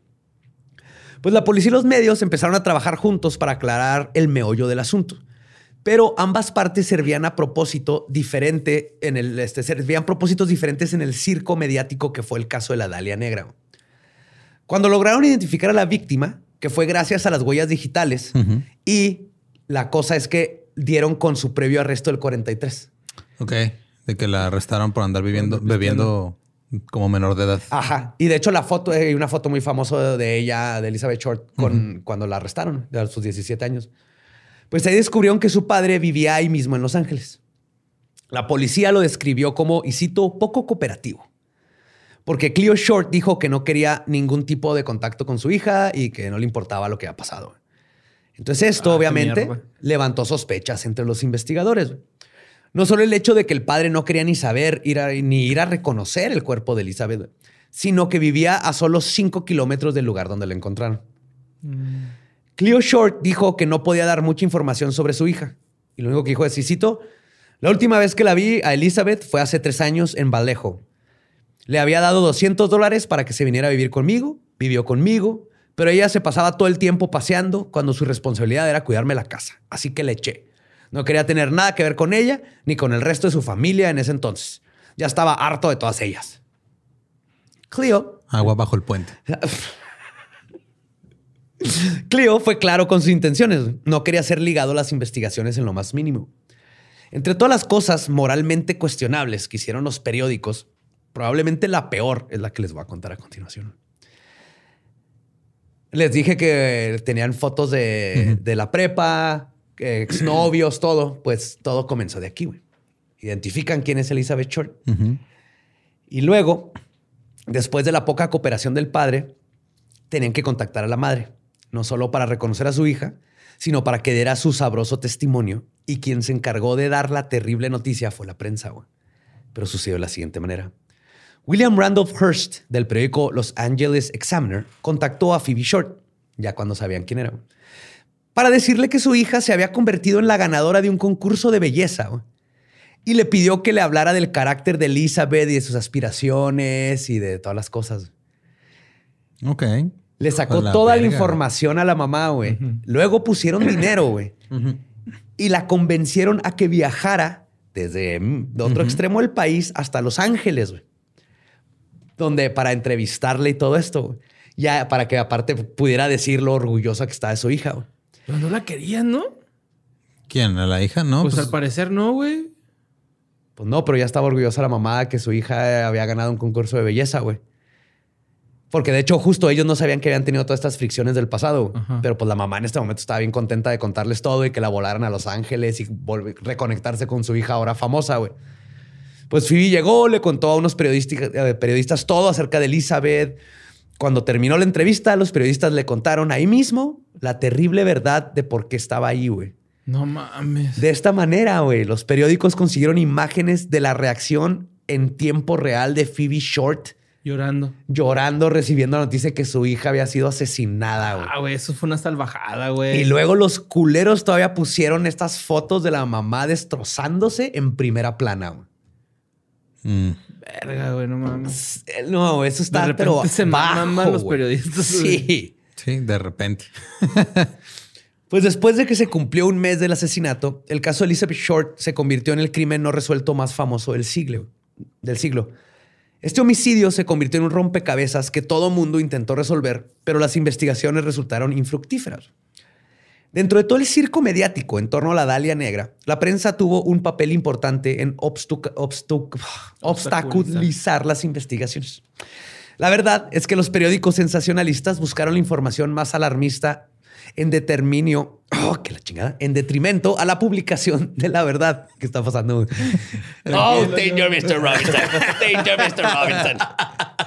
Pues la policía y los medios empezaron a trabajar juntos para aclarar el meollo del asunto. Pero ambas partes servían a propósito diferente en el este, servían propósitos diferentes en el circo mediático que fue el caso de la Dalia Negra. Cuando lograron identificar a la víctima, que fue gracias a las huellas digitales, y la cosa es que dieron con su previo arresto del 43. Ok. De que la arrestaron por andar viviendo, bebiendo como menor de edad. Ajá. Y de hecho, la foto, hay una foto muy famosa de ella, de Elizabeth Short, con, cuando la arrestaron, a sus 17 años. Pues ahí descubrieron que su padre vivía ahí mismo en Los Ángeles. La policía lo describió como, y cito, poco cooperativo. Porque Cleo Short dijo que no quería ningún tipo de contacto con su hija y que no le importaba lo que había pasado. Entonces esto, Ah, obviamente, levantó sospechas entre los investigadores. No solo el hecho de que el padre no quería ni saber ir ni ir a reconocer el cuerpo de Elizabeth, sino que vivía a solo 5 kilómetros del lugar donde la encontraron. Mm. Cleo Short dijo que no podía dar mucha información sobre su hija. Y lo único que dijo es, y cito, la última vez que la vi a Elizabeth fue hace tres años en Vallejo. Le había dado 200 dólares para que se viniera a vivir conmigo, vivió conmigo, pero ella se pasaba todo el tiempo paseando cuando su responsabilidad era cuidarme la casa. Así que le eché. No quería tener nada que ver con ella ni con el resto de su familia en ese entonces. Ya estaba harto de todas ellas. Cleo. Agua bajo el puente. [LAUGHS] Cleo fue claro con sus intenciones. No quería ser ligado a las investigaciones en lo más mínimo. Entre todas las cosas moralmente cuestionables que hicieron los periódicos, probablemente la peor es la que les voy a contar a continuación. Les dije que tenían fotos de, la prepa, exnovios, [CLEARS THROAT] todo. Pues todo comenzó de aquí, güey. Identifican quién es Elizabeth Short. Y luego, después de la poca cooperación del padre, tenían que contactar a la madre no solo para reconocer a su hija, sino para que diera su sabroso testimonio. Y quien se encargó de dar la terrible noticia fue la prensa. Pero sucedió de la siguiente manera. William Randolph Hearst, del periódico Los Angeles Examiner, contactó a Phoebe Short, ya cuando sabían quién era, para decirle que su hija se había convertido en la ganadora de un concurso de belleza. Y le pidió que le hablara del carácter de Elizabeth y de sus aspiraciones y de todas las cosas. Ok. Le sacó toda la información a la mamá, güey. Luego pusieron dinero, güey. [COUGHS] Y la convencieron a que viajara desde mm, otro extremo del país hasta Los Ángeles, güey. Donde para entrevistarle y todo esto, güey. Ya para que aparte pudiera decir lo orgullosa que está de su hija, güey. Pero no la querían, ¿no? ¿Quién? ¿A la hija? No. Pues, pues, al parecer no, güey. Pues no, pero ya estaba orgullosa la mamá de que su hija había ganado un concurso de belleza, güey. Porque de hecho, justo ellos no sabían que habían tenido todas estas fricciones del pasado. Pero pues la mamá en este momento estaba bien contenta de contarles todo y que la volaran a Los Ángeles y reconectarse con su hija ahora famosa, güey. Pues Phoebe llegó, le contó a unos periodistas, periodistas todo acerca de Elizabeth. Cuando terminó la entrevista, los periodistas le contaron ahí mismo la terrible verdad de por qué estaba ahí, güey. No mames. De esta manera, güey, los periódicos consiguieron imágenes de la reacción en tiempo real de Phoebe Short Llorando. Llorando, recibiendo la noticia que su hija había sido asesinada, güey. Ah, güey, eso fue una salvajada, güey. Y luego los culeros todavía pusieron estas fotos de la mamá destrozándose en primera plana, güey. Mm. Verga, güey, no mames. No, eso está, de pero se maman los periodistas. Sí. Sí, de repente. [LAUGHS] pues después de que se cumplió un mes del asesinato, el caso de Elizabeth Short se convirtió en el crimen no resuelto más famoso del siglo. Del siglo. Este homicidio se convirtió en un rompecabezas que todo mundo intentó resolver, pero las investigaciones resultaron infructíferas. Dentro de todo el circo mediático en torno a la Dalia Negra, la prensa tuvo un papel importante en [SIGHS] obstaculizar las investigaciones. La verdad es que los periódicos sensacionalistas buscaron la información más alarmista en determinio, [CLEARS THROAT] oh, que la chingada, en detrimento a la publicación de la verdad que está pasando. [LAUGHS] oh, danger, Mr. Robinson. Danger, Mr. Robinson. [LAUGHS]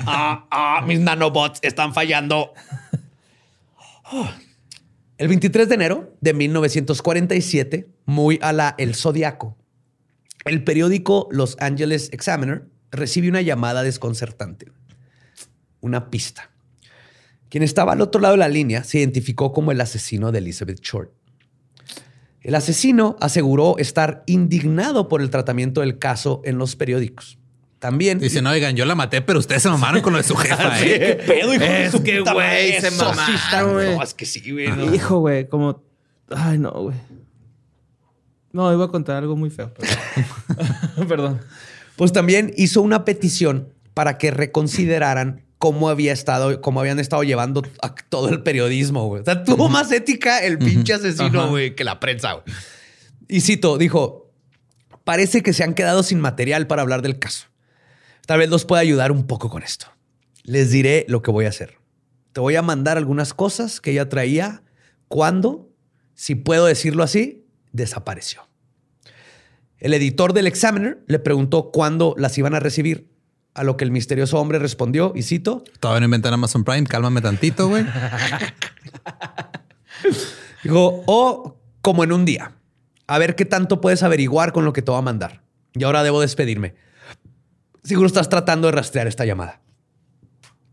Ah, ah, mis nanobots están fallando. [LAUGHS] El 23 de enero de 1947, muy a la El Zodiaco, el periódico Los Angeles Examiner recibe una llamada desconcertante. Una pista. Quien estaba al otro lado de la línea se identificó como el asesino de Elizabeth Short. El asesino aseguró estar indignado por el tratamiento del caso en los periódicos. También. Dice, no, oigan, yo la maté, pero ustedes se mamaron con lo de su [LAUGHS] jefa, ¿eh? ¿Qué pedo, hijo es de que, güey, se mamaron. No, es que sí, güey. Hijo, güey, como... Ay, no, güey. No, iba a contar algo muy feo. Perdón. [LAUGHS] perdón. Pues también hizo una petición para que reconsideraran cómo había estado, cómo habían estado llevando a todo el periodismo, güey. O sea, tuvo más ética el pinche asesino, güey, que la prensa, güey. Y cito, dijo, parece que se han quedado sin material para hablar del caso. Tal vez los pueda ayudar un poco con esto. Les diré lo que voy a hacer. Te voy a mandar algunas cosas que ella traía cuando, si puedo decirlo así, desapareció. El editor del Examiner le preguntó cuándo las iban a recibir a lo que el misterioso hombre respondió, y cito. Todavía no inventan Amazon Prime, cálmame tantito, güey. [LAUGHS] Dijo, o como en un día. A ver qué tanto puedes averiguar con lo que te voy a mandar. Y ahora debo despedirme. Seguro estás tratando de rastrear esta llamada.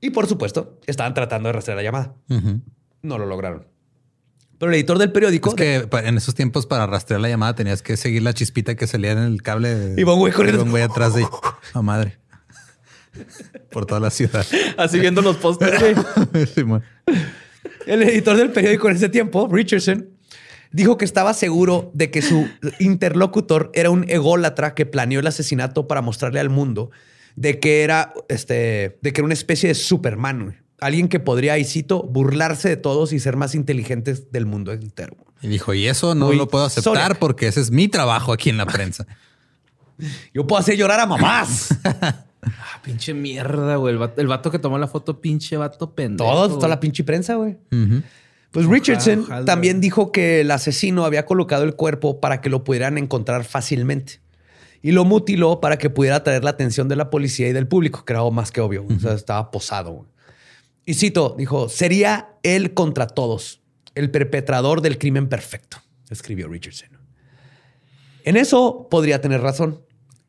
Y por supuesto, estaban tratando de rastrear la llamada. No lo lograron. Pero el editor del periódico. Es que en esos tiempos para rastrear la llamada tenías que seguir la chispita que salía en el cable. Y un güey corriendo. un güey atrás de. [LAUGHS] Madre. Por toda la ciudad. Así viendo los pósteres. [LAUGHS] el editor del periódico en ese tiempo, Richardson, dijo que estaba seguro de que su interlocutor era un ególatra que planeó el asesinato para mostrarle al mundo de que era, este, de que era una especie de Superman, alguien que podría, y cito, burlarse de todos y ser más inteligentes del mundo entero. Y dijo, y eso no lo puedo aceptar porque ese es mi trabajo aquí en la prensa. [LAUGHS] Yo puedo hacer llorar a mamás. [LAUGHS] ah, pinche mierda, güey. El vato, que tomó la foto, pinche vato pendejo. Todo, toda la pinche prensa, güey. Pues Richardson también dijo que el asesino había colocado el cuerpo para que lo pudieran encontrar fácilmente y lo mutiló para que pudiera atraer la atención de la policía y del público, que era más que obvio. O sea, estaba posado. Y cito, dijo, sería él contra todos, el perpetrador del crimen perfecto, escribió Richardson. En eso podría tener razón.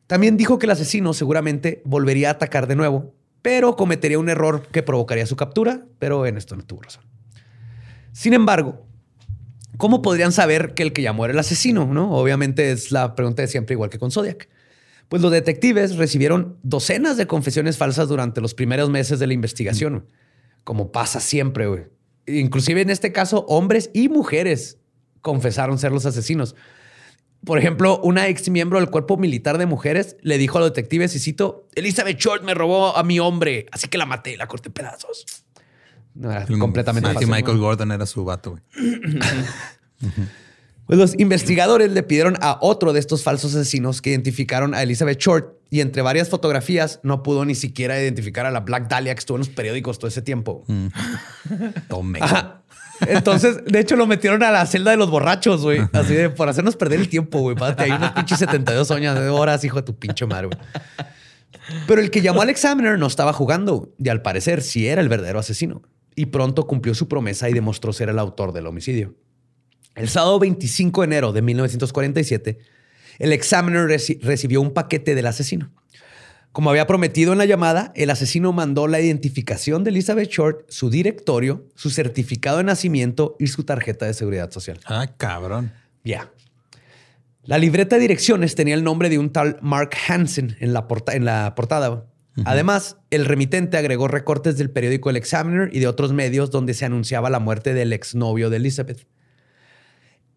También dijo que el asesino seguramente volvería a atacar de nuevo, pero cometería un error que provocaría su captura, pero en esto no tuvo razón. Sin embargo, ¿cómo podrían saber que el que llamó era el asesino? ¿no? Obviamente es la pregunta de siempre, igual que con Zodiac. Pues los detectives recibieron docenas de confesiones falsas durante los primeros meses de la investigación, como pasa siempre. Güey. Inclusive en este caso, hombres y mujeres confesaron ser los asesinos. Por ejemplo, una ex miembro del cuerpo militar de mujeres le dijo a los detectives, y cito, Elizabeth Short me robó a mi hombre, así que la maté y la corté en pedazos. No era completamente Michael Gordon era su vato. Pues los investigadores le pidieron a otro de estos falsos asesinos que identificaron a Elizabeth Short y entre varias fotografías no pudo ni siquiera identificar a la Black Dahlia que estuvo en los periódicos todo ese tiempo. Mm. Tome. Entonces, de hecho, lo metieron a la celda de los borrachos, güey. Así de por hacernos perder el tiempo, güey. Párate ahí unos pinches 72 años de horas, hijo de tu pinche madre, güey. Pero el que llamó al examiner no estaba jugando y al parecer sí era el verdadero asesino y pronto cumplió su promesa y demostró ser el autor del homicidio. El sábado 25 de enero de 1947, el examiner recibió un paquete del asesino. Como había prometido en la llamada, el asesino mandó la identificación de Elizabeth Short, su directorio, su certificado de nacimiento y su tarjeta de seguridad social. Ah, cabrón. Ya. La libreta de direcciones tenía el nombre de un tal Mark Hansen en la, en la portada. Además, el remitente agregó recortes del periódico El Examiner y de otros medios donde se anunciaba la muerte del exnovio de Elizabeth.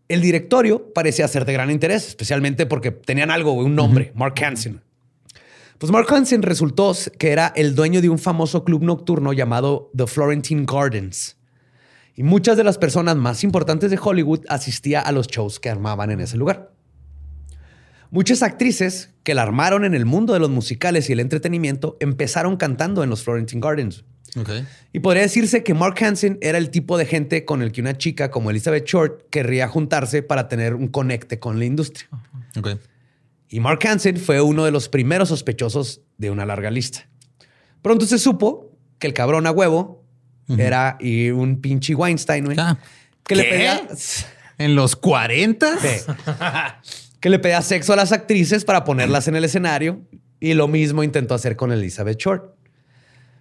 El directorio parecía ser de gran interés, especialmente porque tenían algo, un nombre, Mark Hansen. Pues Mark Hansen resultó que era el dueño de un famoso club nocturno llamado The Florentine Gardens. Y muchas de las personas más importantes de Hollywood asistían a los shows que armaban en ese lugar. Muchas actrices que la armaron en el mundo de los musicales y el entretenimiento empezaron cantando en los Florentine Gardens. Y podría decirse que Mark Hansen era el tipo de gente con el que una chica como Elizabeth Short querría juntarse para tener un conecte con la industria. Y Mark Hansen fue uno de los primeros sospechosos de una larga lista. Pronto se supo que el cabrón a huevo era y un pinche Weinstein, ah. que le pedía... ¿En los 40? Sí. [LAUGHS] que le pedía sexo a las actrices para ponerlas en el escenario y lo mismo intentó hacer con Elizabeth Short.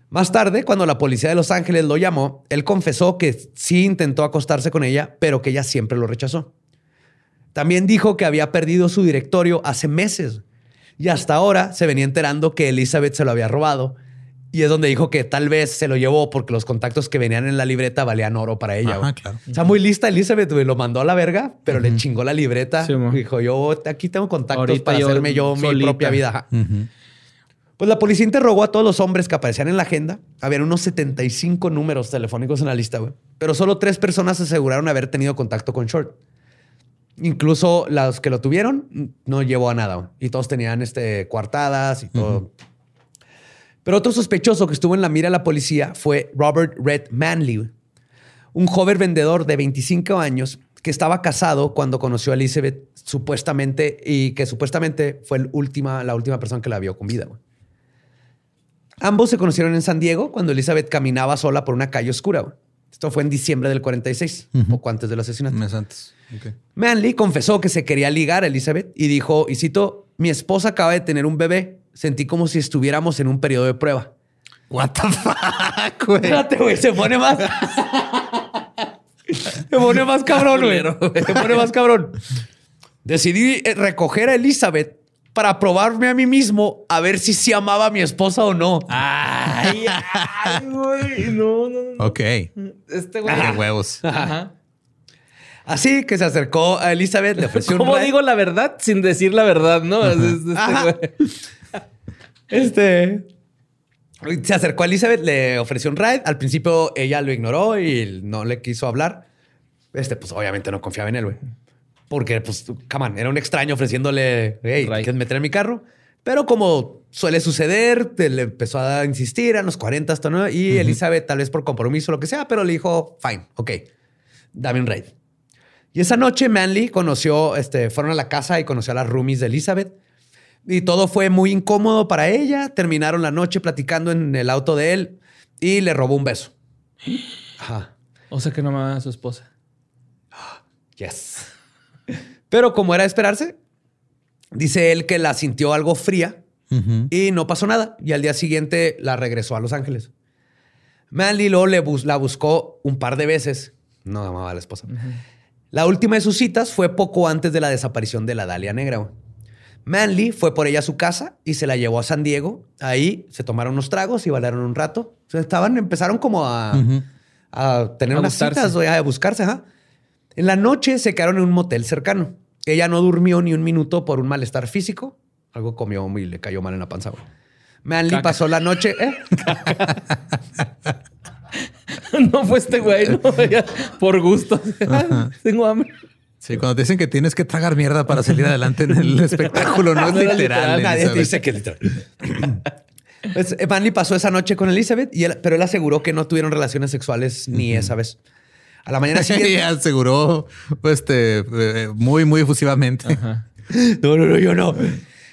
Más tarde, cuando la policía de Los Ángeles lo llamó, él confesó que sí intentó acostarse con ella, pero que ella siempre lo rechazó. También dijo que había perdido su directorio hace meses y hasta ahora se venía enterando que Elizabeth se lo había robado y es donde dijo que tal vez se lo llevó porque los contactos que venían en la libreta valían oro para ella. Ajá, claro. O sea, muy lista Elizabeth, Lo mandó a la verga, pero le chingó la libreta. dijo, yo aquí tengo contactos para hacerme yo mi propia vida. Pues la policía interrogó a todos los hombres que aparecían en la agenda. Habían unos 75 números telefónicos en la lista, güey. Pero solo tres personas aseguraron haber tenido contacto con Short. Incluso los que lo tuvieron no llevó a nada. Y todos tenían este, coartadas y todo. Pero otro sospechoso que estuvo en la mira de la policía fue Robert Red Manley, un joven vendedor de 25 años que estaba casado cuando conoció a Elizabeth supuestamente y que supuestamente fue la última, la última persona que la vio con vida. Ambos se conocieron en San Diego cuando Elizabeth caminaba sola por una calle oscura. Esto fue en diciembre del 46, poco antes del asesinato. Mes antes. Manley confesó que se quería ligar a Elizabeth y dijo, y cito, mi esposa acaba de tener un bebé. Sentí como si estuviéramos en un periodo de prueba. What the fuck, güey. Espérate, güey, se pone más. se pone más cabrón, güey. Se pone más cabrón. Decidí eh, recoger a Elizabeth para probarme a mí mismo a ver si sí amaba a mi esposa o no. Ay, ay, güey. No, no, no. Ok. Este güey. Qué huevos. Ajá. Así que se acercó a Elizabeth, le ofreció un ¿Cómo digo la verdad sin decir la verdad, no? Es- es- este Ajá. güey. Este. Se acercó a Elizabeth, le ofreció un ride. Al principio ella lo ignoró y no le quiso hablar. Este, pues obviamente no confiaba en él, güey. Porque, pues, come on, era un extraño ofreciéndole, hey. ¿quieres meter en mi carro? Pero como suele suceder, le empezó a insistir a los 40 hasta nueve y Elizabeth, tal vez por compromiso o lo que sea, pero le dijo, fine, ok, dame un ride. Y esa noche Manly conoció, este, fueron a la casa y conoció a las roomies de Elizabeth. Y todo fue muy incómodo para ella. Terminaron la noche platicando en el auto de él y le robó un beso. Ajá. O sea que no amaba a su esposa. Yes. Pero como era de esperarse, dice él que la sintió algo fría y no pasó nada. Y al día siguiente la regresó a Los Ángeles. Manly luego le bus- la buscó un par de veces. No amaba a la esposa. La última de sus citas fue poco antes de la desaparición de la Dalia Negra. Manly fue por ella a su casa y se la llevó a San Diego. Ahí se tomaron unos tragos y bailaron un rato. O sea, estaban, empezaron como a, tener A unas buscarse. citas, güey, a buscarse. Ajá. En la noche se quedaron en un motel cercano. Ella no durmió ni un minuto por un malestar físico. Algo comió y le cayó mal en la panza. güey. Manly Caca. pasó la noche. ¿eh? [LAUGHS] no fue este güey, no. Por gusto. Tengo hambre. Sí, cuando te dicen que tienes que tragar mierda para salir adelante en el [LAUGHS] espectáculo, no es No literal. literal, Nadie te dice que literal. [CLEARS THROAT] Pues, eh, Manly pasó esa noche con Elizabeth, y él- pero él aseguró que no tuvieron relaciones sexuales ni esa vez. A la mañana [LAUGHS] Y siguiente. aseguró pues, este, eh, muy, muy efusivamente. Ajá. no, no, no, yo no.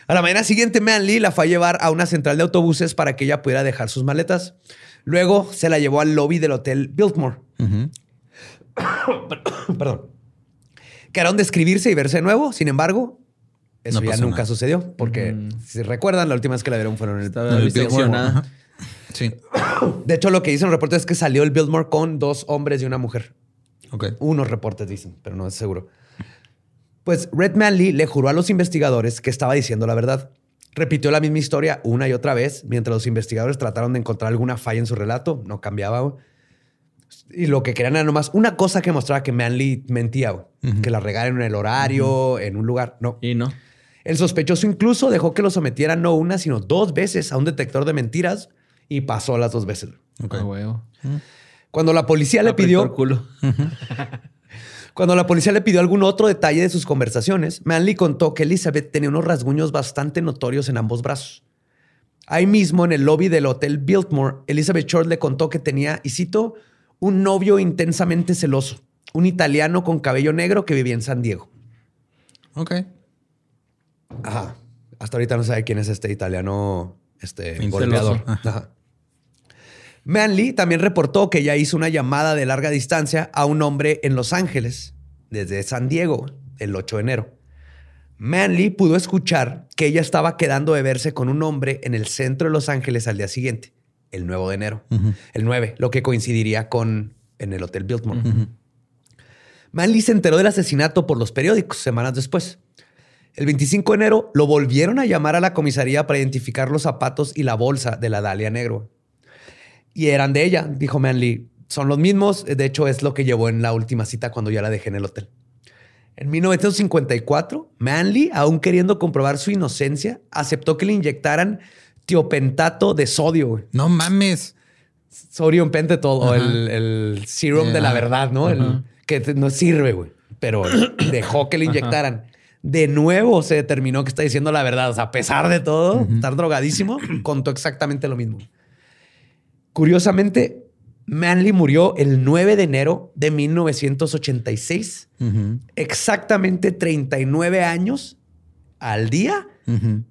A la mañana siguiente, Manly la fue a llevar a una central de autobuses para que ella pudiera dejar sus maletas. Luego se la llevó al lobby del hotel Biltmore. [COUGHS] Perdón. Quedaron de escribirse y verse de nuevo. Sin embargo, eso No ya nunca nada. sucedió, porque si recuerdan, la última vez que la vieron fueron en el, en el. Ajá. Sí. De hecho, lo que dicen los reportes es que salió el Biltmore con dos hombres y una mujer. Ok. Unos reportes dicen, pero no es seguro. Pues Red Manley le juró a los investigadores que estaba diciendo la verdad. Repitió la misma historia una y otra vez mientras los investigadores trataron de encontrar alguna falla en su relato. No cambiaba. Y lo que querían era nomás una cosa que mostraba que Manley mentía, güey. que la regaron en el horario, en un lugar. No. Y no. El sospechoso incluso dejó que lo sometieran no una, sino dos veces a un detector de mentiras y pasó las dos veces. Ok. A huevo. Cuando la policía le pidió el culo. [LAUGHS] Cuando la policía le pidió algún otro detalle de sus conversaciones, Manley contó que Elizabeth tenía unos rasguños bastante notorios en ambos brazos. Ahí mismo, en el lobby del hotel Biltmore, Elizabeth Short le contó que tenía, y cito, un novio intensamente celoso, un italiano con cabello negro que vivía en San Diego. Ok. Ajá. Hasta ahorita no sabe quién es este italiano este, golpeador. Ajá. Ajá. Manley también reportó que ella hizo una llamada de larga distancia a un hombre en Los Ángeles, desde San Diego, el 8 de enero. Manley pudo escuchar que ella estaba quedando de verse con un hombre en el centro de Los Ángeles al día siguiente, el 9 de enero. El 9, lo que coincidiría con en el Hotel Biltmore. Manley se enteró del asesinato por los periódicos semanas después. El 25 de enero lo volvieron a llamar a la comisaría para identificar los zapatos y la bolsa de la Dalia Negro. Y eran de ella, dijo Manley. Son los mismos. De hecho, es lo que llevó en la última cita cuando ya la dejé en el hotel. En 1954, Manley, aún queriendo comprobar su inocencia, aceptó que le inyectaran tiopentato de sodio. güey. No mames. Sodium pentatol o el, el serum de la verdad, ¿no? El- que no sirve, güey. Pero [COUGHS] dejó que le inyectaran. De nuevo se determinó que está diciendo la verdad. O sea, a pesar de todo, estar drogadísimo, [COUGHS] contó exactamente lo mismo. Curiosamente, Manley murió el 9 de enero de 1986, Ujú. exactamente 39 años al día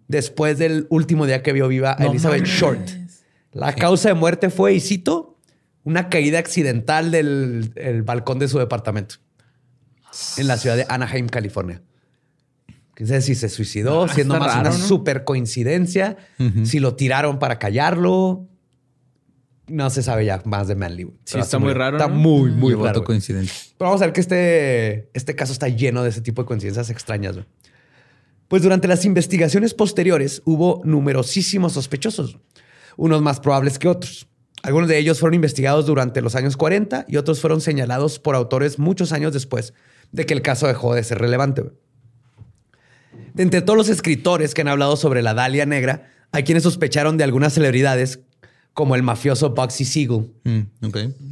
Después del último día que vio viva a No Elizabeth mames. Short. La causa de muerte fue, y cito, una caída accidental del el balcón de su departamento en la ciudad de Anaheim, California. Sé si se suicidó, Ah, siendo más raro, una ¿no? super coincidencia, si lo tiraron para callarlo. No se sabe ya más de Manly. Sí, está muy raro, Está ¿no? muy, muy voto raro. Pero vamos a ver que este, este caso está lleno de ese tipo de coincidencias extrañas. Pues durante las investigaciones posteriores hubo numerosísimos sospechosos, unos más probables que otros. Algunos de ellos fueron investigados durante los años 40 y otros fueron señalados por autores muchos años después de que el caso dejó de ser relevante. De entre todos los escritores que han hablado sobre la Dalia Negra, hay quienes sospecharon de algunas celebridades, como el mafioso Bugsy Siegel, Mm.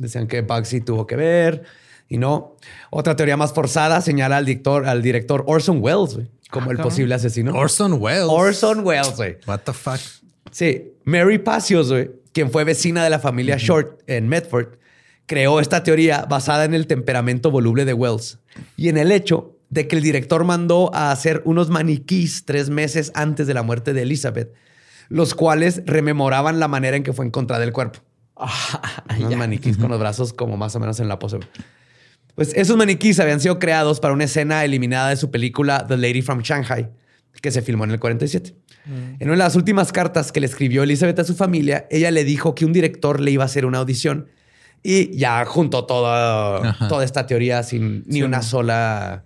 Decían que Bugsy tuvo que ver y no. Otra teoría más forzada señala al director, al director Orson Welles como Ah, el cabrón. posible asesino. Orson Welles. Orson Welles, güey. What the fuck? Sí, Mary Pacios, güey, quien fue vecina de la familia Short en Medford, creó esta teoría basada en el temperamento voluble de Wells y en el hecho de que el director mandó a hacer unos maniquís tres meses antes de la muerte de Elizabeth, los cuales rememoraban la manera en que fue encontrada el cuerpo. unos maniquís con los brazos como más o menos en la pose. Pues esos maniquís habían sido creados para una escena eliminada de su película The Lady from Shanghai, que se filmó en el 47. En una de las últimas cartas que le escribió Elizabeth a su familia, ella le dijo que un director le iba a hacer una audición y ya juntó toda, Ajá. toda esta teoría sin ni Sí, una sola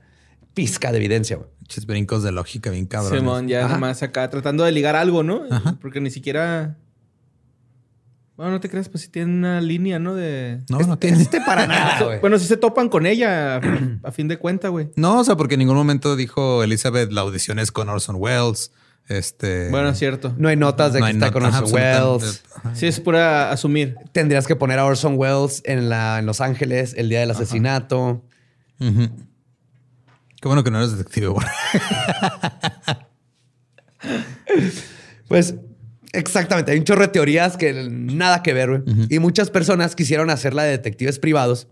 pizca de evidencia. Muchos brincos de lógica bien cabrones. Simón, ya Ajá. nomás acá tratando de ligar algo, ¿no? Ajá. Porque ni siquiera. Bueno, no te creas, pues sí tiene una línea, ¿no? De. No, no tiene. Este para nada, [LAUGHS] güey. Bueno, sí se topan con ella a, fin de cuenta, güey. No, o sea, porque en ningún momento dijo Elizabeth la audición es con Orson Welles. Este. Bueno, es cierto. No hay notas de no que está con Orson. Welles. Sí, es pura asumir. Tendrías que poner a Orson Welles en, la, en Los Ángeles el día del asesinato. Ujú. Qué bueno que no eres detective, güey. Pues exactamente, hay un chorro de teorías que nada que ver, güey. Y muchas personas quisieron hacerla de detectives privados,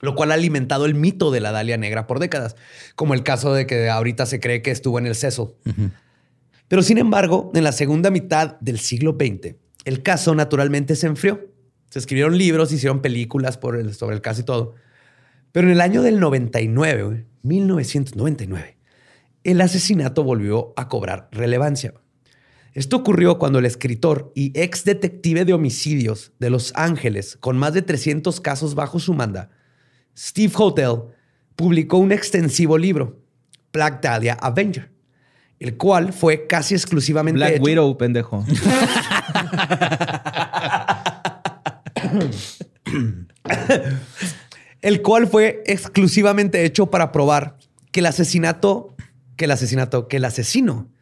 lo cual ha alimentado el mito de la Dalia Negra por décadas, como el caso de que ahorita se cree que estuvo en el Cecil. Pero sin embargo, en la segunda mitad del siglo XX, el caso naturalmente se enfrió. Se escribieron libros, se hicieron películas por el- sobre el caso y todo. Pero en el año del 99, güey, 1999, el asesinato volvió a cobrar relevancia. Esto ocurrió cuando el escritor y ex detective de homicidios de Los Ángeles, con más de 300 casos bajo su manda, Steve Hotel, publicó un extensivo libro, Black Dahlia Avenger, el cual fue casi exclusivamente Black hecho- Widow, pendejo. [LAUGHS] el cual fue exclusivamente hecho para probar que el asesinato, que el asesinato, que el asesino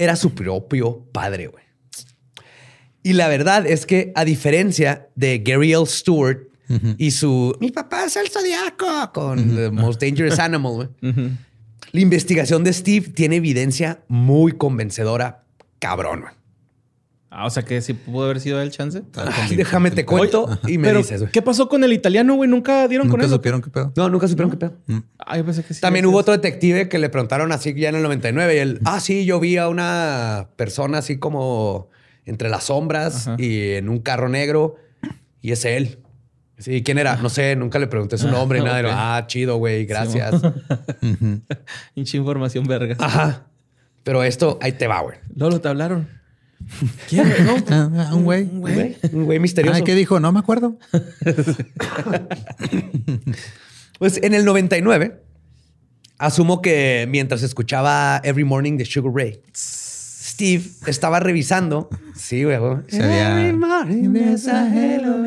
era su propio padre, güey. Y la verdad es que a diferencia de Gary L. Stewart y su mi papá es el zodiaco con The Most Dangerous Animal, la investigación de Steve tiene evidencia muy convencedora, cabrón. Ah, o sea que sí pudo haber sido el chance. Ay, déjame te cuento y me Pero, dices, güey. ¿qué pasó con el italiano, güey? Nunca dieron con Nunca eso. supieron qué pedo. No, nunca supieron qué pedo. Ah, yo pensé que sí. También hubo otro detective que le preguntaron así ya en el 99 y él, ah, sí, yo vi a una persona así como entre las sombras Ajá. y en un carro negro y es él. Sí, ¿quién era? No sé, nunca le pregunté su nombre y nada. ok. Ah, chido, güey, gracias. [LAUGHS] Hincha información verga. Ajá. Pero esto, ahí te va, güey. Lolo, te hablaron. ¿Quién? No. [LAUGHS] Ah, un güey. Un güey, un güey misterioso. ¿qué dijo? No me acuerdo. [LAUGHS] Pues en el 99, asumo que mientras escuchaba Every Morning de Sugar Ray, Steve estaba revisando. Sí, güey. güey. Se había- Every morning there's a hello.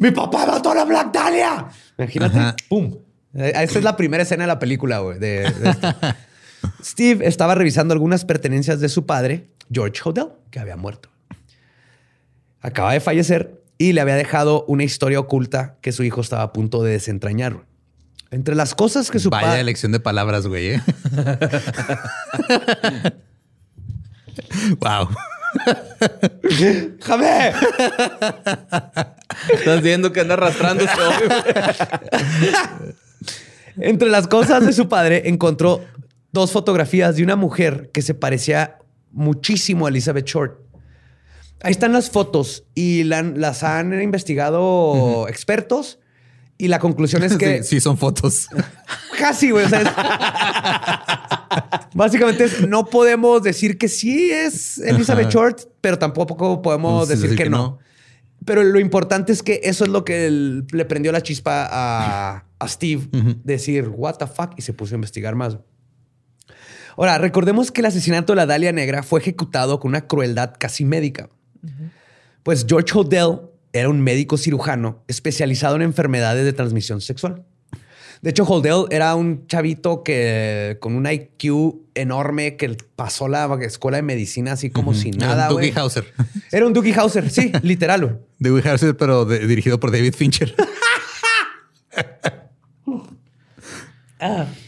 ¡Mi papá mató a la Black Dahlia! Imagínate. Ajá. ¡Pum! Eh, Esa es la primera escena de la película, güey. de- de esto. [LAUGHS] Steve estaba revisando algunas pertenencias de su padre, George Hodel, que había muerto. Acaba de fallecer y le había dejado una historia oculta que su hijo estaba a punto de desentrañar. Entre las cosas que su Vaya padre... elección de palabras, güey. ¿eh? [LAUGHS] wow. ¡Jame! Estás viendo que anda arrastrándose. Entre las cosas de su padre encontró dos fotografías de una mujer que se parecía muchísimo a Elizabeth Short. Ahí están las fotos y la- las han investigado expertos y la conclusión es [LAUGHS] que Sí, sí, son fotos. [LAUGHS] casi, güey. o sea, es- [LAUGHS] Básicamente es, no podemos decir que sí es Elizabeth Ajá. Short, pero tampoco podemos Pues, decir, decir que, que no. no. Pero lo importante es que eso es lo que le prendió la chispa a, a Steve. Decir, what the fuck, y se puso a investigar más. Ahora, recordemos que el asesinato de la Dalia Negra fue ejecutado con una crueldad casi médica. Pues George Hodel era un médico cirujano especializado en enfermedades de transmisión sexual. De hecho, Holdell era un chavito que con un IQ enorme que pasó la escuela de medicina así como sin Era nada. un Doogie güey. Hauser. Era un Doogie Hauser, sí, [LAUGHS] literal. güey. Doogie Hauser, pero de- dirigido por David Fincher. [LAUGHS]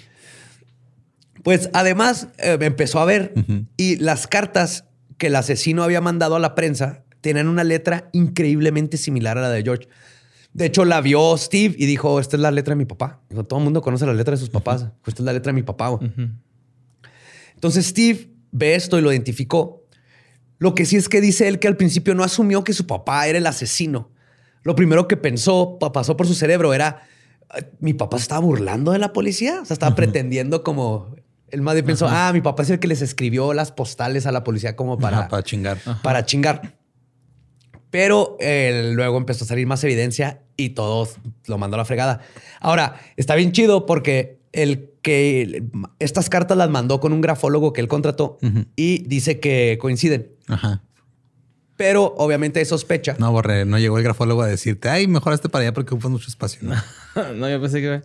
Pues además eh, empezó a ver y las cartas que el asesino había mandado a la prensa tenían una letra increíblemente similar a la de George. De hecho, la vio Steve y dijo, esta es la letra de mi papá. Dijo, todo el mundo conoce la letra de sus papás. Esta es la letra de mi papá. güey". Entonces Steve ve esto y lo identificó. Lo que sí es que dice él que al principio no asumió que su papá era el asesino. Lo primero que pensó, pa- pasó por su cerebro era, "Ah, mi papá se estaba burlando de la policía. O sea, estaba pretendiendo como... El bien pensó, ah, mi papá es el que les escribió las postales a la policía como para, Ajá, para chingar. para chingar. Pero eh, luego empezó a salir más evidencia y todo lo mandó a la fregada. Ahora, está bien chido porque el que estas cartas las mandó con un grafólogo que él contrató y dice que coinciden. Ajá. Pero obviamente sospecha. No, Borre, no llegó el grafólogo a decirte, ay, mejoraste para allá porque ocupas mucho espacio. ¿no? [LAUGHS] no, yo pensé que...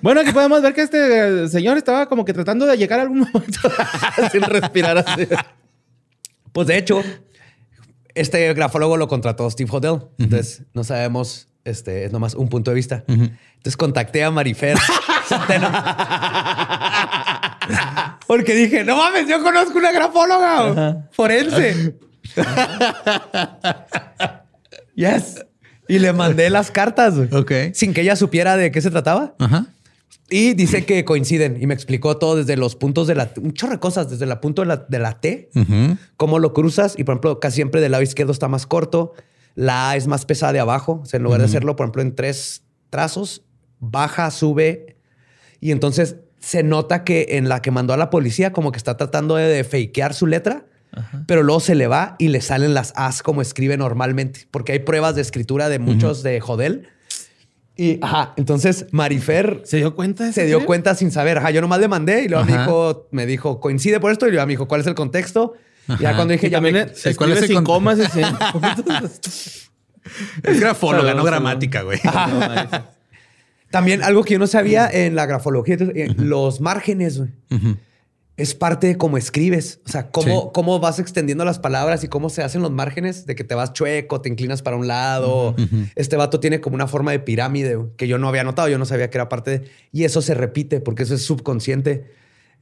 Bueno, aquí podemos ver que este eh, señor estaba como que tratando de llegar a algún momento [LAUGHS] sin respirar así. Pues de hecho, este grafólogo lo contrató Steve Hodel. Entonces, no sabemos, este es nomás un punto de vista. Entonces contacté a Marifer. [LAUGHS] Porque dije, no mames, yo conozco una grafóloga forense. [LAUGHS] yes. Y le mandé las cartas Ok. sin que ella supiera de qué se trataba. Ajá. Y dice que coinciden y me explicó todo desde los puntos de la, un chorro de cosas, desde el punto de la, de la T, cómo lo cruzas y por ejemplo casi siempre del lado izquierdo está más corto, la A es más pesada de abajo, o sea, en lugar de hacerlo por ejemplo en tres trazos, baja, sube y entonces se nota que en la que mandó a la policía como que está tratando de, de fakear su letra, pero luego se le va y le salen las As como escribe normalmente, porque hay pruebas de escritura de muchos de Jodel. Y ajá, entonces Marifer ¿Se dio cuenta? de se dio cuenta sin saber. Ajá, yo nomás le mandé y luego me dijo, me dijo, coincide por esto. Y luego me dijo, ¿cuál es el contexto? Y ya cuando dije, Y ya me- eh, ¿cuál es el sin comas. [LAUGHS] Es grafóloga, no gramática, güey. También algo que yo no sabía en la grafología, eh, los márgenes, güey. Es parte de cómo escribes. O sea, cómo, Sí. cómo vas extendiendo las palabras y cómo se hacen los márgenes de que te vas chueco, te inclinas para un lado. Este vato tiene como una forma de pirámide que yo no había notado, yo no sabía que era parte de... Y eso se repite porque eso es subconsciente.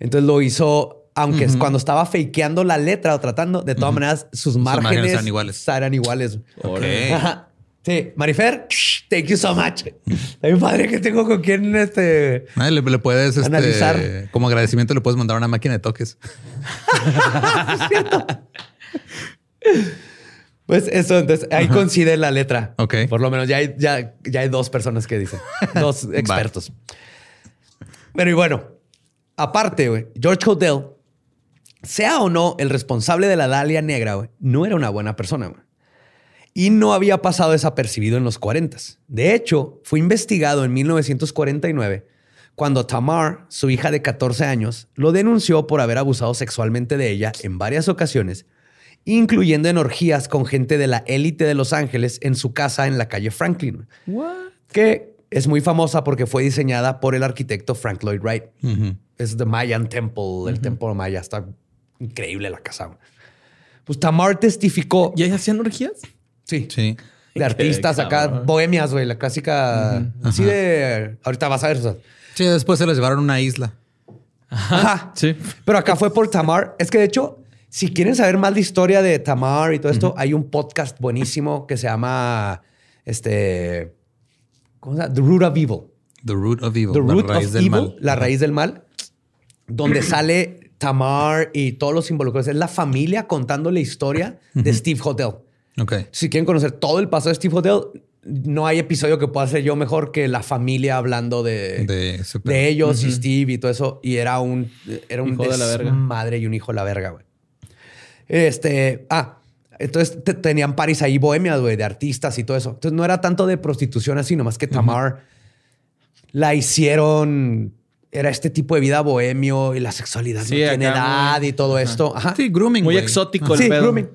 Entonces lo hizo, aunque cuando estaba fakeando la letra o tratando, de todas maneras sus márgenes, márgenes eran iguales. Eran iguales. Ajá. Sí, Marifer, thank you so much. Hay un padre que tengo con quien este. Ah, le, le puedes, este, Analizar. como agradecimiento, le puedes mandar una máquina de toques. [LAUGHS] Pues eso, entonces ahí coincide la letra. Ok. Por lo menos ya hay, ya, ya hay dos personas que dicen, [LAUGHS] dos expertos. Pero y bueno, aparte, George Hodel, sea o no el responsable de la Dalia Negra, güey, no era una buena persona, güey. Y no había pasado desapercibido en los 40. De hecho, fue investigado en 1949 cuando Tamar, su hija de 14 años, lo denunció por haber abusado sexualmente de ella en varias ocasiones, incluyendo en orgías con gente de la élite de Los Ángeles en su casa en la calle Franklin, What? que es muy famosa porque fue diseñada por el arquitecto Frank Lloyd Wright. Es The Mayan Temple, el templo maya. Está increíble la casa. Pues Tamar testificó. ¿Y ahí hacían orgías? Sí. Sí. De artistas acá, bohemias, güey, la clásica. Así de. Ahorita vas a ver. o sea. Sí, después se los llevaron a una isla. Ajá. [LAUGHS] Sí. Pero acá fue por Tamar. Es que de hecho, si quieren saber más de historia de Tamar y todo esto, hay un podcast buenísimo que se llama este. ¿Cómo se llama? The Root of Evil. The root of evil. The la Root raíz of del Evil, mal. la raíz del mal, donde [CLEARS THROAT] sale Tamar y todos los involucrados. Es la familia contando la historia de Steve Hodel. Ok. Si quieren conocer todo el pasado de Steve Hodel, no hay episodio que pueda hacer yo mejor que la familia hablando de, ellos y Steve y todo eso. Y era un, era un Hijo de la verga. madre y un hijo de la verga, güey. Este, ah, entonces te- tenían paris ahí bohemias, güey, de artistas y todo eso. Entonces no era tanto de prostitución así, nomás que Tamar la hicieron, era este tipo de vida bohemio y la sexualidad Sí, no tiene edad muy- y todo esto. Ajá. Sí, grooming. Muy exótico el Sí, pedo. grooming.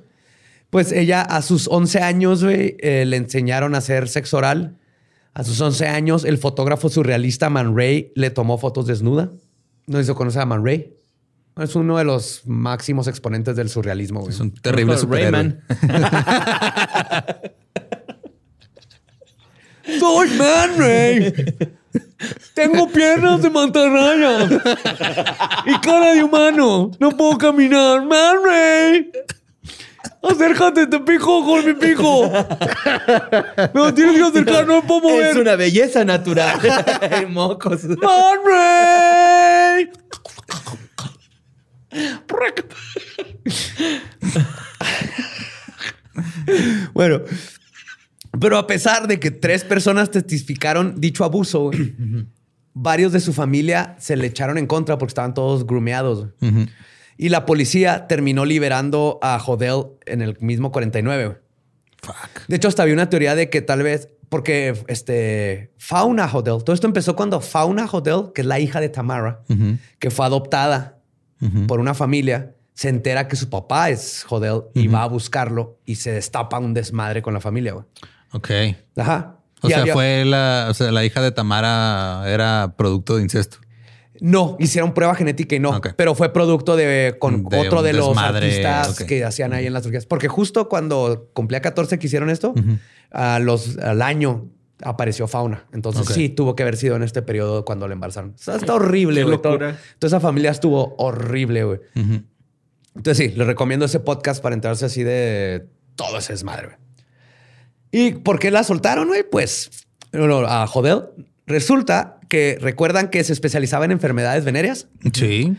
Pues ella a sus 11 años, güey, eh, le enseñaron a hacer sexo oral. A sus 11 años, el fotógrafo surrealista Man Ray le tomó fotos desnuda. No sé si se conoce a Man Ray. Es uno de los máximos exponentes del surrealismo, güey. Es un terrible superhéroe. Rayman. [LAUGHS] ¡Soy Man Ray! Tengo piernas de mantarraya y cara de humano. No puedo caminar. Man Ray. Acércate, te pico con mi pico. Me [LAUGHS] tienes que acercar, no me puedo mover. Es una belleza natural. [LAUGHS] Mocos. Man Ray. bueno, pero a pesar de que tres personas testificaron dicho abuso, güey, varios de su familia se le echaron en contra porque estaban todos grumeados. Y la policía terminó liberando a Hodel en el mismo 49. güey. Fuck. De hecho, hasta había una teoría de que tal vez, porque este Fauna Hodel, todo esto empezó cuando Fauna Hodel, que es la hija de Tamara, que fue adoptada por una familia, se entera que su papá es Hodel y va a buscarlo y se destapa un desmadre con la familia. güey. Ok. Ajá. O Y sea, había- fue la, o sea, la hija de Tamara era producto de incesto. No, hicieron prueba genética y no, pero fue producto de con De otro de los desmadre, artistas que hacían ahí en las orgías. Porque justo cuando cumplía 14 que hicieron esto, a los, al año apareció fauna. Entonces sí, tuvo que haber sido en este periodo cuando le embarazaron. O sea, está horrible, güey. Toda esa familia estuvo horrible, güey. Entonces sí, les recomiendo ese podcast para enterarse así de todo ese desmadre, güey. ¿Y por qué la soltaron, güey? Pues a Jodel. Resulta que recuerdan que se especializaba en enfermedades venéreas. Sí.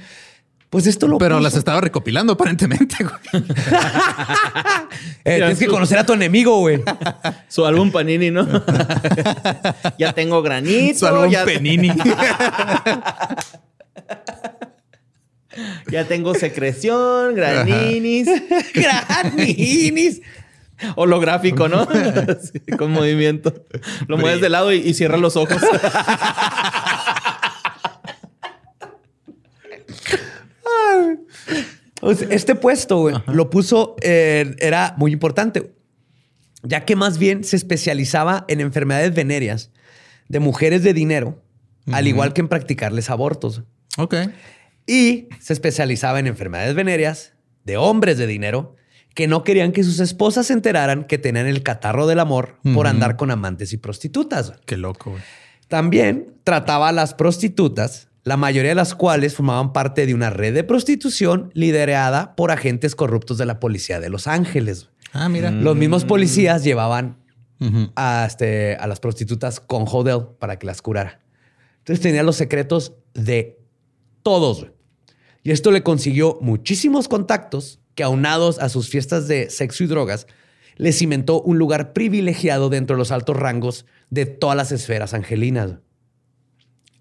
Pues esto lo Pero puso. las estaba recopilando aparentemente, güey. [LAUGHS] Eh, tienes que conocer a tu enemigo, güey. Su álbum Panini, ¿no? [LAUGHS] ya tengo granito. Su álbum ya, Penini. [LAUGHS] ya tengo secreción, graninis. Graninis. [LAUGHS] Holográfico, ¿no? [LAUGHS] Sí, con movimiento. Lo mueves de lado y, y cierras los ojos. [LAUGHS] Este puesto, güey, lo puso, eh, era muy importante, ya que más bien se especializaba en enfermedades venéreas de mujeres de dinero, al igual que en practicarles abortos. ok. Y se especializaba en enfermedades venéreas de hombres de dinero que no querían que sus esposas se enteraran que tenían el catarro del amor por andar con amantes y prostitutas. Qué loco, güey. También trataba a las prostitutas, la mayoría de las cuales formaban parte de una red de prostitución liderada por agentes corruptos de la policía de Los Ángeles. Ah, mira. Los mismos policías llevaban a, este, a las prostitutas con Hodel para que las curara. Entonces tenía los secretos de todos. güey. Y esto le consiguió muchísimos contactos que aunados a sus fiestas de sexo y drogas, le cimentó un lugar privilegiado dentro de los altos rangos de todas las esferas angelinas.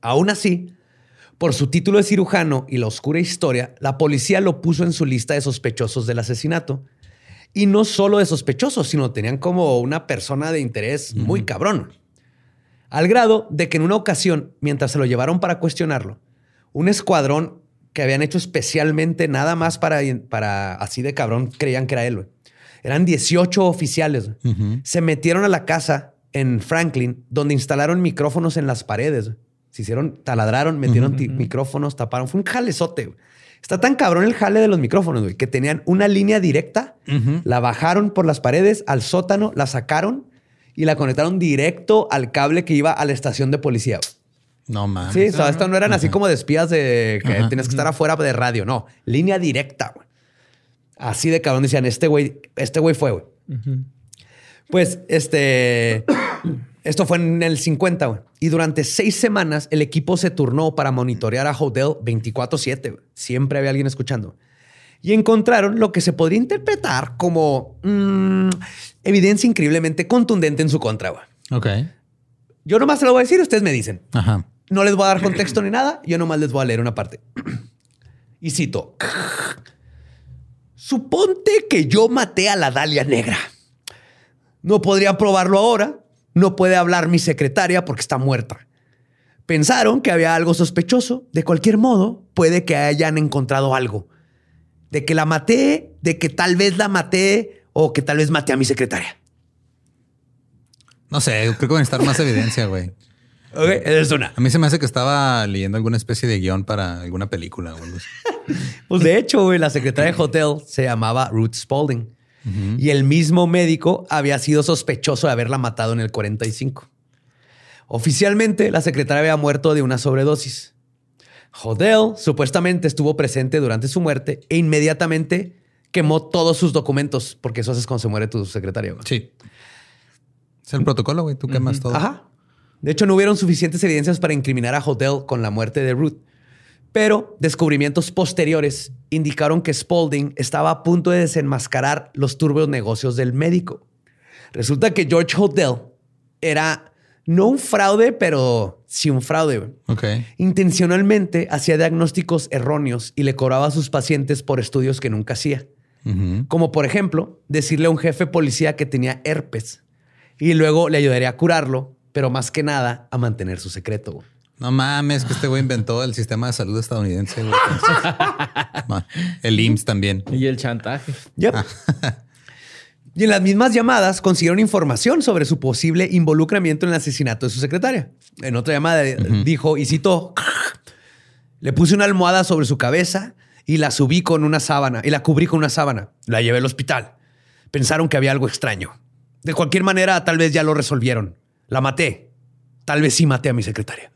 Aún así, por su título de cirujano y la oscura historia, la policía lo puso en su lista de sospechosos del asesinato. Y no solo de sospechosos, sino tenían como una persona de interés muy cabrón. Al grado de que en una ocasión, mientras se lo llevaron para cuestionarlo, un escuadrón que habían hecho especialmente nada más para, para así de cabrón creían que era él. Eran 18 oficiales. Se metieron a la casa en Franklin, donde instalaron micrófonos en las paredes. Se hicieron, taladraron, metieron ti- micrófonos, taparon. Fue un jalezote. Está tan cabrón el jale de los micrófonos, güey, que tenían una línea directa, la bajaron por las paredes al sótano, la sacaron y la conectaron directo al cable que iba a la estación de policía. güey. No mames. Sí, o sea, estos no eran así como de espías de que Ajá. tienes que estar afuera de radio. No, línea directa, güey. Así de cabrón decían, este güey, este güey fue, güey. Pues, este, [COUGHS] esto fue en el 50, güey. Y durante seis semanas el equipo se turnó para monitorear a Hodel 24-7. güey. Siempre había alguien escuchando. y encontraron lo que se podría interpretar como mm, evidencia increíblemente contundente en su contra. güey. Ok. Yo nomás se lo voy a decir, ustedes me dicen. Ajá. No les voy a dar contexto ni nada, yo nomás les voy a leer una parte. Y cito. Suponte que yo maté a la Dalia Negra. No podría probarlo ahora. No puede hablar mi secretaria porque está muerta. Pensaron que había algo sospechoso. De cualquier modo, puede que hayan encontrado algo. De que la maté, de que tal vez la maté o que tal vez maté a mi secretaria. No sé, creo que va a necesitar más evidencia, güey. Ok, esa es una. A mí se me hace que estaba leyendo alguna especie de guion para alguna película o algo así. [LAUGHS] Pues de hecho, güey, la secretaria de hotel se llamaba Ruth Spalding. Y el mismo médico había sido sospechoso de haberla matado en el 45. Oficialmente, la secretaria había muerto de una sobredosis. Hodel supuestamente estuvo presente durante su muerte e inmediatamente quemó todos sus documentos, porque eso haces cuando se muere tu secretario. Sí. Es el protocolo, güey. Tú quemas todo. Ajá. De hecho, no hubieron suficientes evidencias para incriminar a Hodel con la muerte de Ruth. Pero descubrimientos posteriores indicaron que Spalding estaba a punto de desenmascarar los turbios negocios del médico. Resulta que George Hodel era no un fraude, pero sí un fraude. güey. Ok. Intencionalmente hacía diagnósticos erróneos y le cobraba a sus pacientes por estudios que nunca hacía. Como por ejemplo, decirle a un jefe policía que tenía herpes y luego le ayudaría a curarlo, pero más que nada a mantener su secreto. güey. No mames, que este güey inventó el sistema de salud estadounidense. güey. [LAUGHS] El IMSS también. Y el chantaje. Yep. [LAUGHS] Y en las mismas llamadas consiguieron información sobre su posible involucramiento en el asesinato de su secretaria. En otra llamada eh, dijo, y citó, le puse una almohada sobre su cabeza y la subí con una sábana y la cubrí con una sábana. La llevé al hospital. Pensaron que había algo extraño. De cualquier manera, tal vez ya lo resolvieron. La maté. Tal vez sí maté a mi secretaria.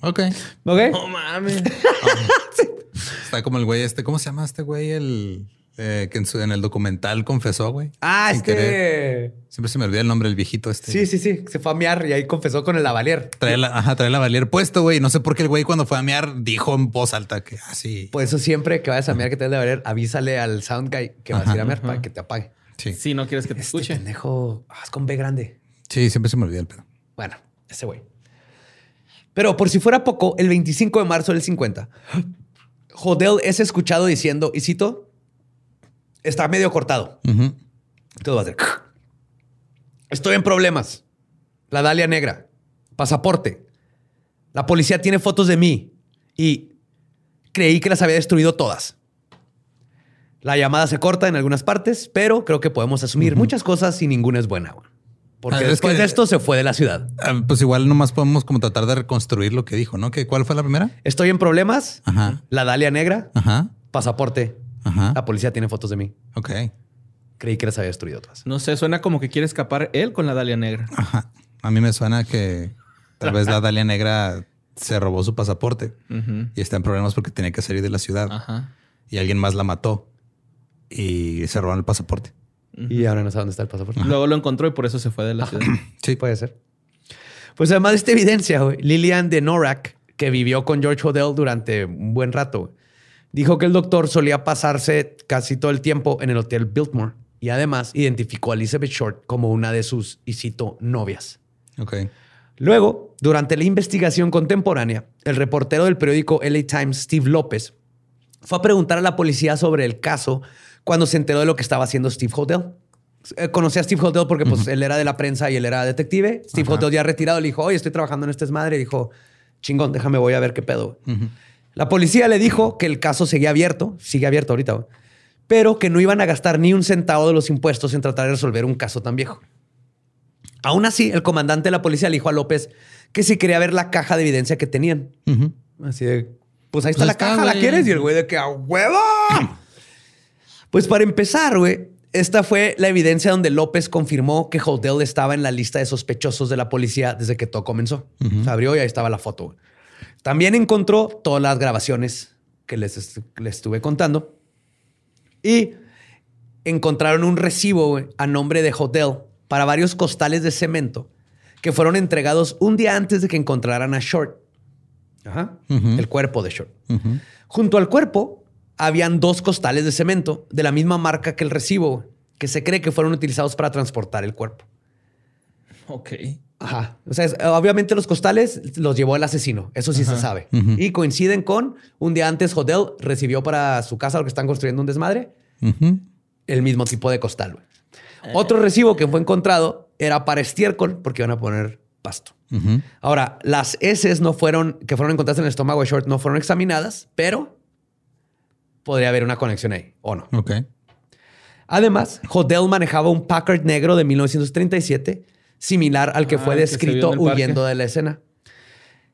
Ok. ¿Ok? No mames. [LAUGHS] Está como el güey este. ¿Cómo se llama este güey? El eh, que en, su- en el documental confesó, güey. Ah, Sin querer. este... Siempre se me olvida el nombre del viejito este. Sí, sí, sí. Se fue a mear y ahí confesó con el lavalier. Trae la, ajá, trae la valier puesto, güey. No sé por qué el güey cuando fue a mear dijo en voz alta que así. Por eso siempre que vayas a mear que te des de valer, avísale al sound guy que vas a ir a mear para que te apague. Sí. Si no quieres que te Este escuche. pendejo ah, es con B grande. Sí, siempre se me olvida el pedo. Bueno, ese güey. Pero por si fuera poco, el 25 de marzo del 50, Hodel es escuchado diciendo, y cito, está medio cortado. Todo va a ser. Estoy en problemas. La Dalia Negra. Pasaporte. La policía tiene fotos de mí y creí que las había destruido todas. La llamada se corta en algunas partes, pero creo que podemos asumir muchas cosas y ninguna es buena. Porque Ah, es después que- de esto se fue de la ciudad. Ah, pues igual nomás podemos como tratar de reconstruir lo que dijo, ¿no? ¿Que ¿Cuál fue la primera? Estoy en problemas. Ajá. La Dalia Negra. Ajá. Pasaporte. Ajá. La policía tiene fotos de mí. Ok. Creí que las había destruido todas. No sé, suena como que quiere escapar él con la Dalia Negra. Ajá. A mí me suena que tal vez la Dalia Negra se robó su pasaporte y está en problemas porque tenía que salir de la ciudad Ajá. y alguien más la mató y se robaron el pasaporte. Y ahora no sé dónde está el pasaporte. Luego lo encontró y por eso se fue de la ciudad. Sí. Puede ser. Pues además de esta evidencia, güey, Lillian de Norak, que vivió con George Hodel durante un buen rato, dijo que el doctor solía pasarse casi todo el tiempo en el hotel Biltmore y además identificó a Elizabeth Short como una de sus, y cito, novias. Ok. Luego, durante la investigación contemporánea, el reportero del periódico LA Times, Steve López, fue a preguntar a la policía sobre el caso cuando se enteró de lo que estaba haciendo Steve Hodel. Eh, Conocí a Steve Hodel porque pues, él era de la prensa y él era detective. Steve Ajá. Hodel ya retirado le dijo, oye, estoy trabajando en este desmadre. Y dijo, chingón, déjame, voy a ver qué pedo. La policía le dijo que el caso seguía abierto, sigue abierto ahorita, pero que no iban a gastar ni un centavo de los impuestos en tratar de resolver un caso tan viejo. Aún así, el comandante de la policía le dijo a López que si quería ver la caja de evidencia que tenían. Así de, pues ahí está Pues la está, caja, ¿la quieres? Y el güey de que a huevo. [CLEARS THROAT] pues para empezar, güey, esta fue la evidencia donde López confirmó que Hodel estaba en la lista de sospechosos de la policía desde que todo comenzó. Se abrió y ahí estaba la foto. güey. También encontró todas las grabaciones que les, les estuve contando y encontraron un recibo güey, a nombre de Hodel para varios costales de cemento que fueron entregados un día antes de que encontraran a Short. Ajá. El cuerpo de Short. Junto al cuerpo habían dos costales de cemento de la misma marca que el recibo, que se cree que fueron utilizados para transportar el cuerpo. Ok. Ajá. O sea, es- obviamente los costales los llevó el asesino. Eso sí se sabe. Y coinciden con un día antes, Hodel recibió para su casa lo que están construyendo un desmadre, el mismo tipo de costal. güey. Otro recibo que fue encontrado era para estiércol, porque iban a poner pasto. Ahora, las heces no fueron, que fueron encontradas en el estómago de Short, no fueron examinadas, pero podría haber una conexión ahí, o no. Ok. Además, Hodel manejaba un Packard negro de 1937, similar al que Ah, fue descrito huyendo de la escena.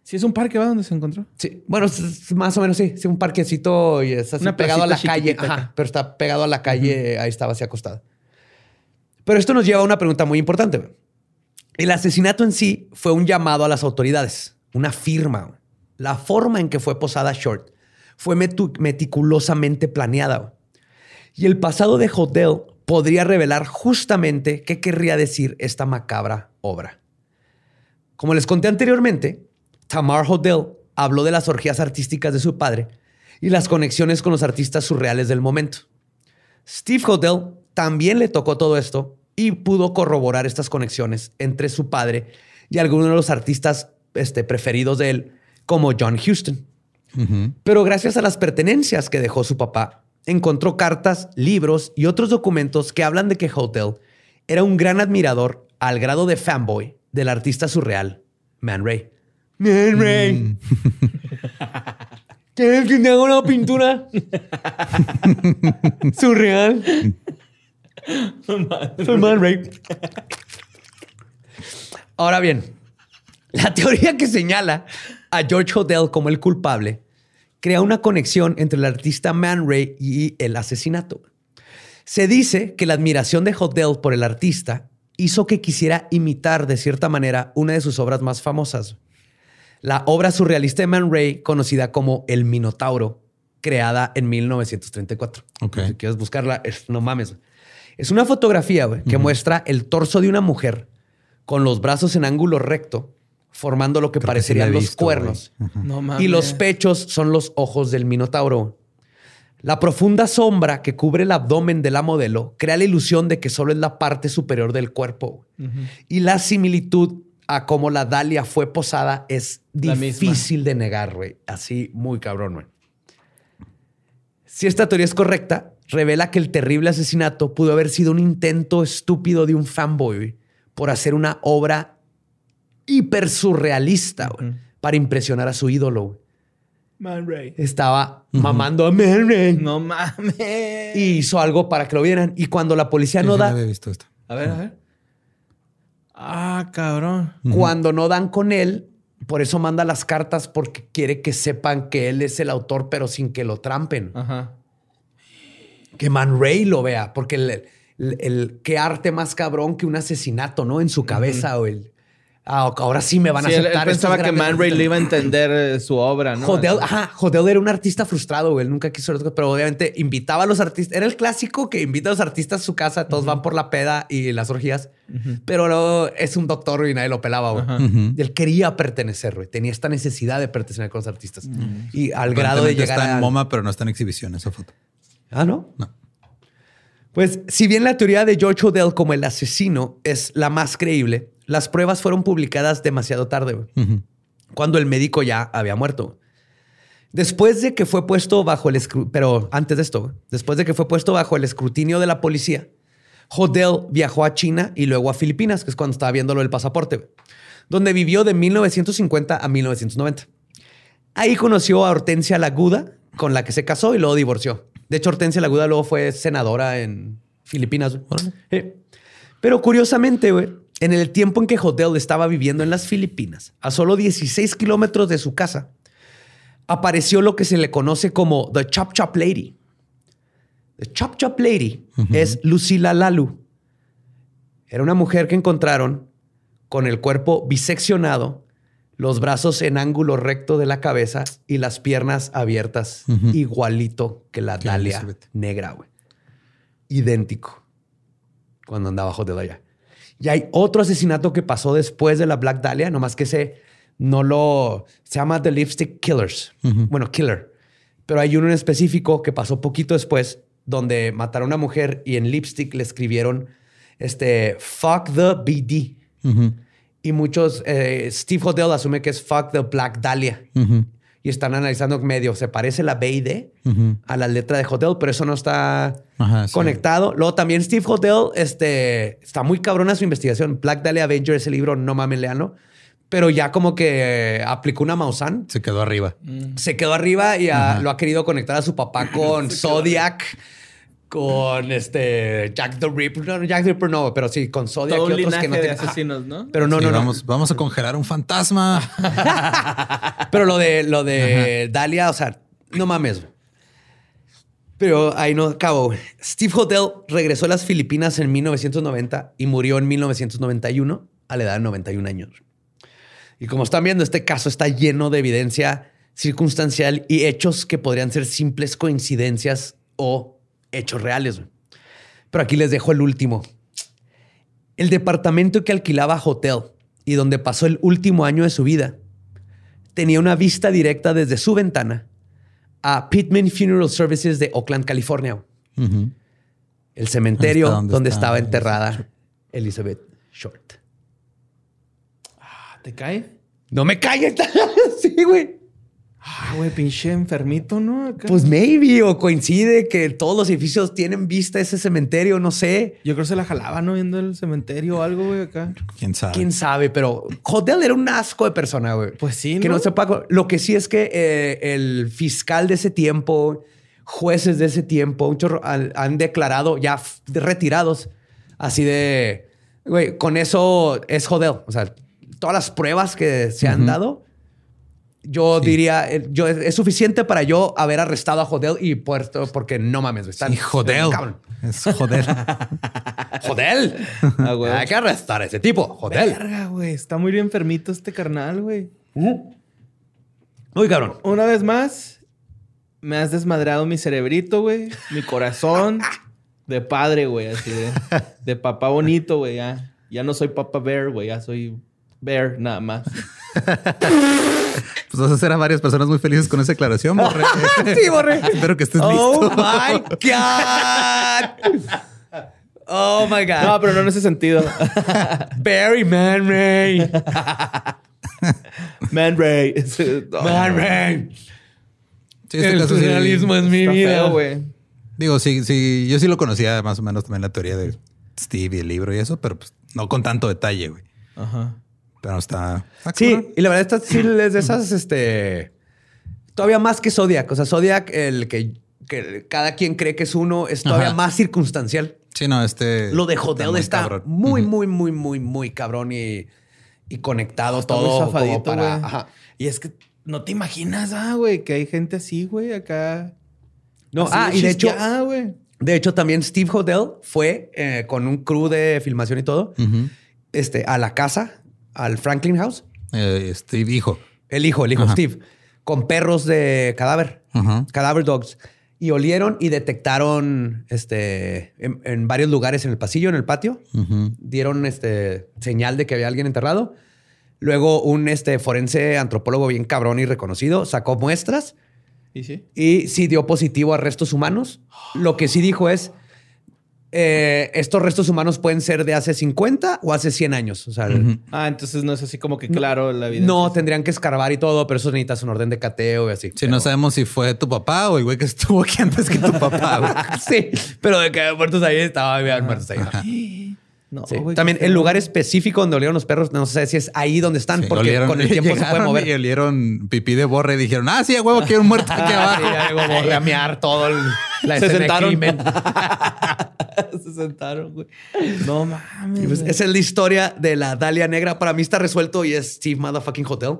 Sí, es un parque, ¿va? Donde se encontró. Sí, bueno, es- más o menos sí, sí, un parquecito y es así Una pegado a la calle, ajá, pero está pegado a la calle, ahí estaba así acostado. Pero esto nos lleva a una pregunta muy importante. El asesinato en sí fue un llamado a las autoridades, una firma. La forma en que fue posada Short fue meticulosamente planeada. Y el pasado de Hodel podría revelar justamente qué querría decir esta macabra obra. Como les conté anteriormente, Tamar Hodel habló de las orgías artísticas de su padre y las conexiones con los artistas surreales del momento. Steve Hodel también le tocó todo esto y pudo corroborar estas conexiones entre su padre y algunos de los artistas este, preferidos de él, como John Huston. Pero gracias a las pertenencias que dejó su papá, encontró cartas, libros y otros documentos que hablan de que Hotel era un gran admirador al grado de fanboy del artista surreal Man Ray. Man Ray. [LAUGHS] ¿Quieres que te haga una pintura [LAUGHS] surreal? Soy Man Ray. Ahora bien, la teoría que señala a George Hodel como el culpable crea una conexión entre el artista Man Ray y el asesinato. Se dice que la admiración de Hodel por el artista hizo que quisiera imitar de cierta manera una de sus obras más famosas. La obra surrealista de Man Ray, conocida como El Minotauro, creada en 1934. Ok. Si quieres buscarla, es- no mames. Es una fotografía que muestra el torso de una mujer con los brazos en ángulo recto, formando lo que Creo que sí la parecerían los cuernos. No mames. Y los pechos son los ojos del Minotauro. La profunda sombra que cubre el abdomen de la modelo crea la ilusión de que solo es la parte superior del cuerpo. Y la similitud a cómo la Dalia fue posada es difícil de negar, güey. Así, muy cabrón, güey. Si esta teoría es correcta, revela que el terrible asesinato pudo haber sido un intento estúpido de un fanboy por hacer una obra hiper surrealista güey, para impresionar a su ídolo. güey. Man Ray. Estaba mamando a Man Ray No mames. y hizo algo para que lo vieran. Y cuando la policía Sí, no sí, da, había visto esto. A ver, a ver. Ah, cabrón. cuando no dan con él, por eso manda las cartas porque quiere que sepan que él es el autor, pero sin que lo trampen. Ajá. Que Man Ray lo vea, porque el, el- el- qué arte más cabrón que un asesinato, ¿no? En su cabeza o el ah, ahora sí me van a Sí, él, él aceptar. pensaba que Man Ray le iba a entender eh, su obra, ¿no? Hodel, ajá, Hodel era un artista frustrado, güey. Él nunca quiso, pero obviamente invitaba a los artistas. Era el clásico que invita a los artistas a su casa, todos van por la peda y las orgías, pero luego es un doctor y nadie lo pelaba, güey. Él quería pertenecer, güey. Tenía esta necesidad de pertenecer con los artistas. Y al grado de llegar está a... en MoMA, pero no está en exhibición esa foto. Ah, ¿no? No. Pues si bien la teoría de George Odell como el asesino es la más creíble, las pruebas fueron publicadas demasiado tarde, cuando el médico ya había muerto. Después de que fue puesto bajo el escrutinio, pero antes de esto, después de que fue puesto bajo el escrutinio de la policía, Hodel viajó a China y luego a Filipinas, que es cuando estaba viendo lo del pasaporte, donde vivió de 1950 a 1990. Ahí conoció a Hortensia Laguda, con la que se casó y luego divorció. De hecho, Hortensia Laguda luego fue senadora en Filipinas. Pero curiosamente, güey, en el tiempo en que Hodel estaba viviendo en las Filipinas, a solo 16 kilómetros de su casa, apareció lo que se le conoce como The Chop Chop Lady. The Chop Chop Lady es Lucila Lalu. Era una mujer que encontraron con el cuerpo biseccionado, los brazos en ángulo recto de la cabeza y las piernas abiertas, igualito que la Dalia Elizabeth. negra, güey. Idéntico. Cuando andaba Hodel allá. Y hay otro asesinato que pasó después de la Black Dahlia, nomás que ese no lo... Se llama The Lipstick Killers. Ujú. Bueno, Killer. Pero hay uno en específico que pasó poquito después, donde mataron a una mujer y en lipstick le escribieron este fuck the BD. Y muchos, eh, Steve Hodel asume que es fuck the Black Dahlia. Y están analizando medio, se parece la B y D a la letra de Hodel, pero eso no está Ajá, sí. conectado. Luego también Steve Hodel este, está muy cabrona su investigación. Black Dahlia Avenger, ese libro, no mames, leanlo. Pero ya como que aplicó una Maussan. Se quedó arriba. Se quedó arriba y lo ha querido conectar a su papá [COUGHS] con Zodiac, con este Jack the Ripper. No, no, Jack the Ripper no, pero sí, con Zodiac Todo y otros que no de ajá. asesinos, ¿no? Pero no, Sí, no, no. vamos, vamos a congelar un fantasma. [LAUGHS] Pero lo de lo de Dalia, o sea, no mames. Pero ahí no acabo. güey. Steve Hodel regresó a las Filipinas en 1990 y murió en 1991 a la edad de 91 años. Y como están viendo, este caso está lleno de evidencia circunstancial y hechos que podrían ser simples coincidencias o hechos reales. güey. Pero aquí les dejo el último. El departamento que alquilaba Hotel y donde pasó el último año de su vida tenía una vista directa desde su ventana a Pittman Funeral Services de Oakland, California. El cementerio está donde donde está estaba enterrada Elizabeth Short. Ah, ¿Te cae? No me calles. [LAUGHS] sí, güey. Ah, güey, pinche enfermito, ¿no? Acá. Pues maybe o coincide que todos los edificios tienen vista a ese cementerio, no sé. Yo creo que se la jalaba, ¿no? Viendo el cementerio o algo, güey, acá. ¿Quién sabe? Quién sabe, pero Hodel era un asco de persona, güey. Pues sí, Que ¿no? no sepa. Lo que sí es que eh, el fiscal de ese tiempo, jueces de ese tiempo, un chorro, han, han declarado ya retirados, así de, güey, con eso es Hodel. O sea, todas las pruebas que se han dado, yo diría, eh, yo, es suficiente para yo haber arrestado a Hodel y puesto, porque no mames, güey, están- Sí, cabrón. Es joder. Hodel. [LAUGHS] Ah. Hay que arrestar a ese tipo. Verga, güey. Está muy bien enfermito este carnal, güey. Muy cabrón. Una vez más, me has desmadrado mi cerebrito, güey. Mi corazón de padre, güey. Así de, de papá bonito, güey. Ya, ya no soy papá bear, güey. Ya soy bear nada más. [LAUGHS] Pues vas a hacer a varias personas muy felices con esa declaración, Borre. [LAUGHS] Sí, Borre. Espero que estés Oh listo. my God. Oh my God. No, pero no en ese sentido. [LAUGHS] Barry Man Ray. Man Ray. Man Ray. Sí, este El caso sí- surrealismo es mi vida. feo, güey. Digo, sí, sí, yo sí lo conocía más o menos también la teoría de Steve y el libro y eso, pero pues no con tanto detalle, güey. Ajá. Pero está. está Sí, y la verdad, esta sí es de esas, este. Todavía más que Zodiac. O sea, Zodiac, el que, que cada quien cree que es uno, es todavía Ajá. más circunstancial. Sí, no, este. Lo de Hodel muy está muy, muy, muy, muy, muy cabrón y, y conectado Está muy todo zafadito, como para. Ajá. Y es que no te imaginas, ah, güey, que hay gente así, güey, acá. No, Así ah, y de hecho, güey. De hecho, también Steve Hodel fue eh, con un crew de filmación y todo este, a la casa, al Franklin House. Eh, Steve, hijo. El hijo, el hijo Ajá. Steve, con perros de cadáver, Ajá. cadáver dogs. Y olieron y detectaron este, en, en varios lugares en el pasillo, en el patio. Dieron este, señal de que había alguien enterrado. Luego un este, forense antropólogo bien cabrón y reconocido sacó muestras ¿Y sí? y sí dio positivo a restos humanos. Lo que sí dijo es, eh, estos restos humanos pueden ser de hace 50 o hace 100 años. O sea, Ah, entonces no es así como que claro la vida. no tendrían que escarbar y todo, pero eso necesitas un orden de cateo y así. Sí, no sabemos si fue tu papá o el güey que estuvo aquí antes que tu papá, [LAUGHS] sí, pero de que había muertos ahí, estaba había muertos ahí. [LAUGHS] No, Sí. güey, También el feo. lugar específico donde olieron los perros, no sé si es ahí donde están, Sí, porque olieron- con el tiempo se puede mover. Y olieron pipí de borre y dijeron, ah, sí, a huevo, hay un muerto aquí [LAUGHS] Ah, abajo. sí, ya llegó Borre a mear todo el, [LAUGHS] la Se sentaron. crimen. [LAUGHS] Se sentaron, güey. No mames. Pues, esa es la historia de la Dalia Negra. Para mí está resuelto y es Steve Motherfucking Hotel.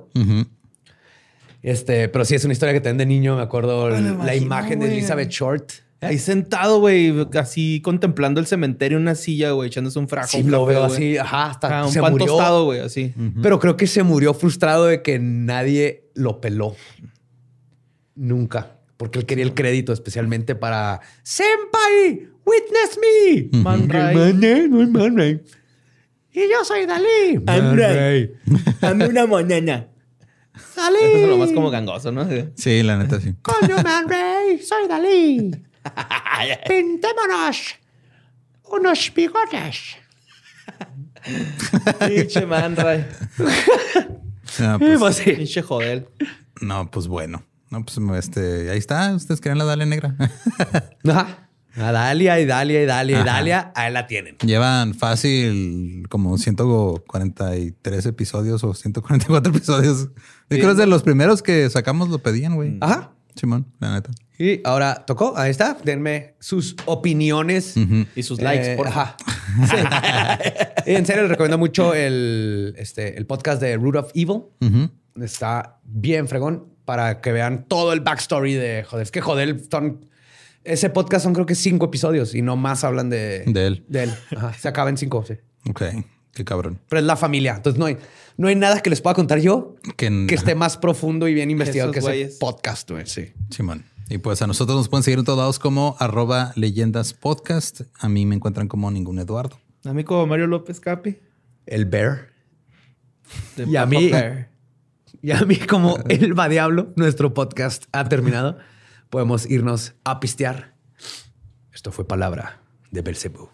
Este, pero sí es una historia que también de niño me acuerdo la imagino, imagen de. Elizabeth Short. Ahí sentado, güey, así contemplando el cementerio en una silla, güey, echándose un frajo. Sí, un lo café, veo así, ajá, hasta Ajá, un se pan murió. tostado, güey, así. Pero creo que se murió frustrado de que nadie lo peló. Nunca. Porque él quería el crédito especialmente para Senpai, witness me. Man Ray. Man Ray, no es Man Ray. Y yo soy Dalí. Man Ray. [LAUGHS] Dame una monena. Eso es lo más como gangoso, ¿no? Sí, la neta sí. Coño, Man Ray, soy Dalí. [LAUGHS] Pintémonos unos bigotes. Pinche man, Ray. No, [LAUGHS] pues, Pinche joder. no, pues bueno. No, pues este, ahí está. Ustedes creen la Dalia Negra. [LAUGHS] Ajá. A Dalia y Dalia y Dalia y Ajá. Dalia, ahí la tienen. Llevan fácil como 143 episodios o 144 episodios. Yo creo que es de los primeros que sacamos lo pedían, güey. Ajá. Simón, la neta. Y ahora tocó, ahí está. Denme sus opiniones. Y sus likes, Eh, por ajá. Sí. Y en serio, les recomiendo mucho el, este, el podcast de Root of Evil. Está bien fregón para que vean todo el backstory de joder. Es que joder, son- ese podcast son creo que cinco episodios y no más hablan de, De él. De él. Ajá. Se acaba en cinco, sí. Ok, qué cabrón. Pero es la familia. Entonces no hay, no hay nada que les pueda contar yo Que, que esté más profundo y bien investigado Esos que ese podcast, güey. Sí. Simón. Y pues a nosotros nos pueden seguir en todos lados como arroba leyendas podcast. A mí me encuentran como ningún Eduardo. A mí como Mario López Capi. El Bear. Y a mí- Bear. Y a mí, como el va diablo, nuestro podcast ha terminado. Podemos irnos a pistear. Esto fue palabra de Belcebú.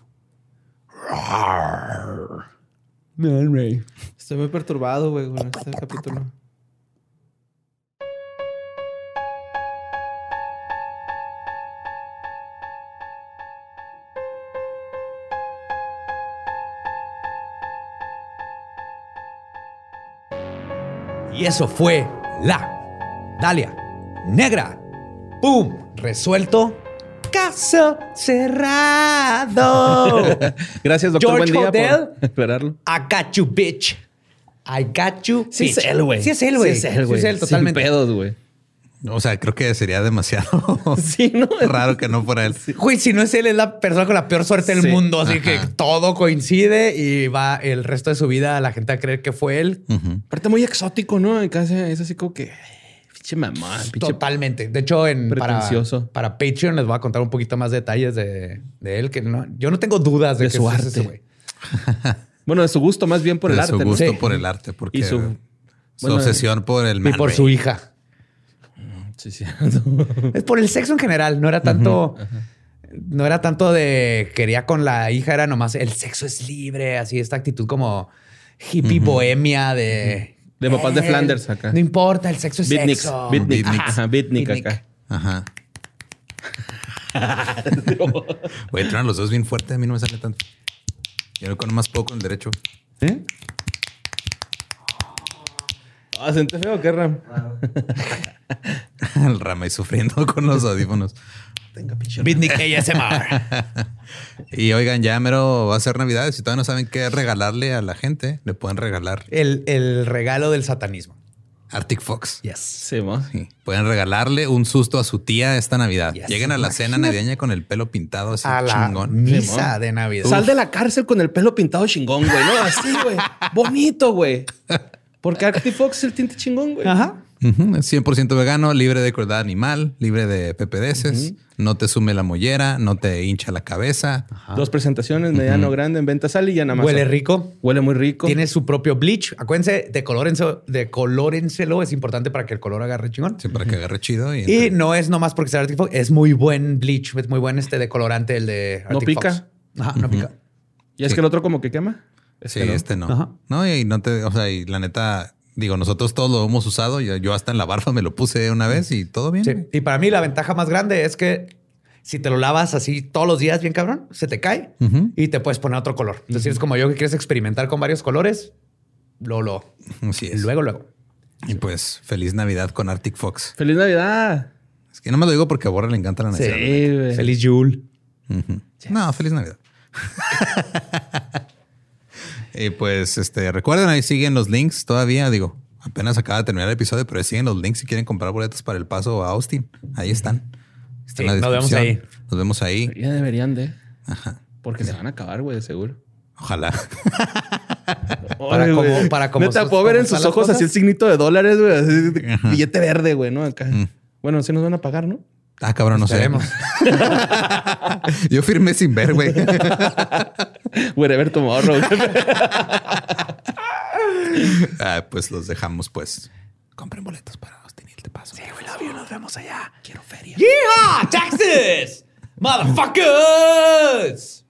Estoy muy perturbado, güey, con este capítulo. Y eso fue la Dalia Negra. ¡Pum! Resuelto. Caso cerrado. [LAUGHS] Gracias, doctor. George Buen día Hodel. por aclararlo. I got you, bitch. I got you. Sí bitch. es él, güey. Sí es él, güey. Sí es él, güey. Sí es él, totalmente. Sin pedos, güey. O sea, creo que sería demasiado [LAUGHS] Sí, ¿no? [LAUGHS] raro que no fuera él. Güey, si no es él, es la persona con la peor suerte del Sí. mundo. Así Ajá. que todo coincide y va el resto de su vida la gente a creer que fue él. Aparte muy exótico, ¿no? En casa es así como que... Pinche mamá, pinche... Totalmente. De hecho, en, para, para Patreon les voy a contar un poquito más detalles de, de él, que no, yo no tengo dudas de, De que su arte. ese güey. [LAUGHS] Bueno, de su gusto más bien por el de arte, su ¿no? gusto Sí. por el arte, porque Y su, su- bueno, obsesión por el Y man por su hija. Sí, sí. [LAUGHS] Es por el sexo en general. No era tanto. No era tanto de quería con la hija, era nomás el sexo es libre, así esta actitud como hippie bohemia de. De papás de "Eh, Flanders acá. No importa, el sexo es Beatnik. sexo. Beatnik. Beatnik. Ajá, Beatnik Beatnik. acá. Ajá. Güey, entran los dos bien fuerte. A mí no me sale tanto. Yo con más poco el derecho. ¿Eh? Ah, ¿sente feo o qué, Ram? [LAUGHS] el rama y sufriendo con los audífonos. Beatnik ASMR. [LAUGHS] Y oigan, ya mero va a ser Navidad. Si todavía no saben qué regalarle a la gente, le pueden regalar el, el regalo del satanismo. Arctic Fox. Yes. Sí. Sí. Pueden regalarle un susto a su tía esta Navidad. Yes. Lleguen a la cena navideña con el pelo pintado así A la chingón. misa de Navidad. Sal de la cárcel con el pelo pintado chingón, güey. No, así, güey. Bonito, güey. Porque Arctic Fox es el tinte chingón, güey. Ajá. Ujú, es 100% vegano, libre de crueldad animal, libre de PPDs, no te sume la mollera, no te hincha la cabeza. Dos presentaciones, mediano, grande, en venta sal y ya nada más. Huele rico. Huele muy rico. Tiene su propio bleach. Acuérdense, decolórense- decolórenselo. Es importante para que el color agarre chingón. Sí, para que agarre chido. Y, Y no es nomás porque sea Arctic Fox, es muy buen bleach, es muy buen este decolorante el de Arctic No pica. Fox. Ajá, no pica. Y es Sí. que el otro como que quema. Sí, Este no. este no. Ajá. No, y no te, o sea, y la neta, digo, nosotros todos lo hemos usado. Yo, yo hasta en la barba me lo puse una vez y todo bien. Sí. Y para mí la ventaja más grande es que si te lo lavas así todos los días bien cabrón, se te cae y te puedes poner otro color. Entonces, si eres como yo que quieres experimentar con varios colores, lo, lo, Así es. luego, luego. Y pues, feliz Navidad con Arctic Fox. ¡Feliz Navidad! Es que no me lo digo porque a Borra le encanta la Sí, Navidad. güey. Feliz Yule. No, feliz Navidad. [LAUGHS] y pues, este, recuerden, ahí siguen los links todavía. Digo, apenas acaba de terminar el episodio, pero ahí siguen los links si quieren comprar boletos para el paso a Austin. Ahí están. Está en la nos vemos descripción. Nos vemos ahí. Ya deberían de. Ajá. Porque se van a acabar, güey, de seguro. Ojalá. [LAUGHS] Para como- para como Neta, puedo ver en sus ojos cosas. así el signito de dólares, güey. billete verde, güey, ¿no? Acá. Bueno, sí nos van a pagar, ¿no? Ah, cabrón, no sé. [LAUGHS] Yo firmé sin ver, güey. [LAUGHS] Wherever tomorrow. [LAUGHS] ah, pues los dejamos, pues. Compren boletos para Austin Hill, te paso. Sí, we love you. Nos vemos allá. Quiero feria. ¡Yeehaw! ¡Texas! ¡Motherfuckers!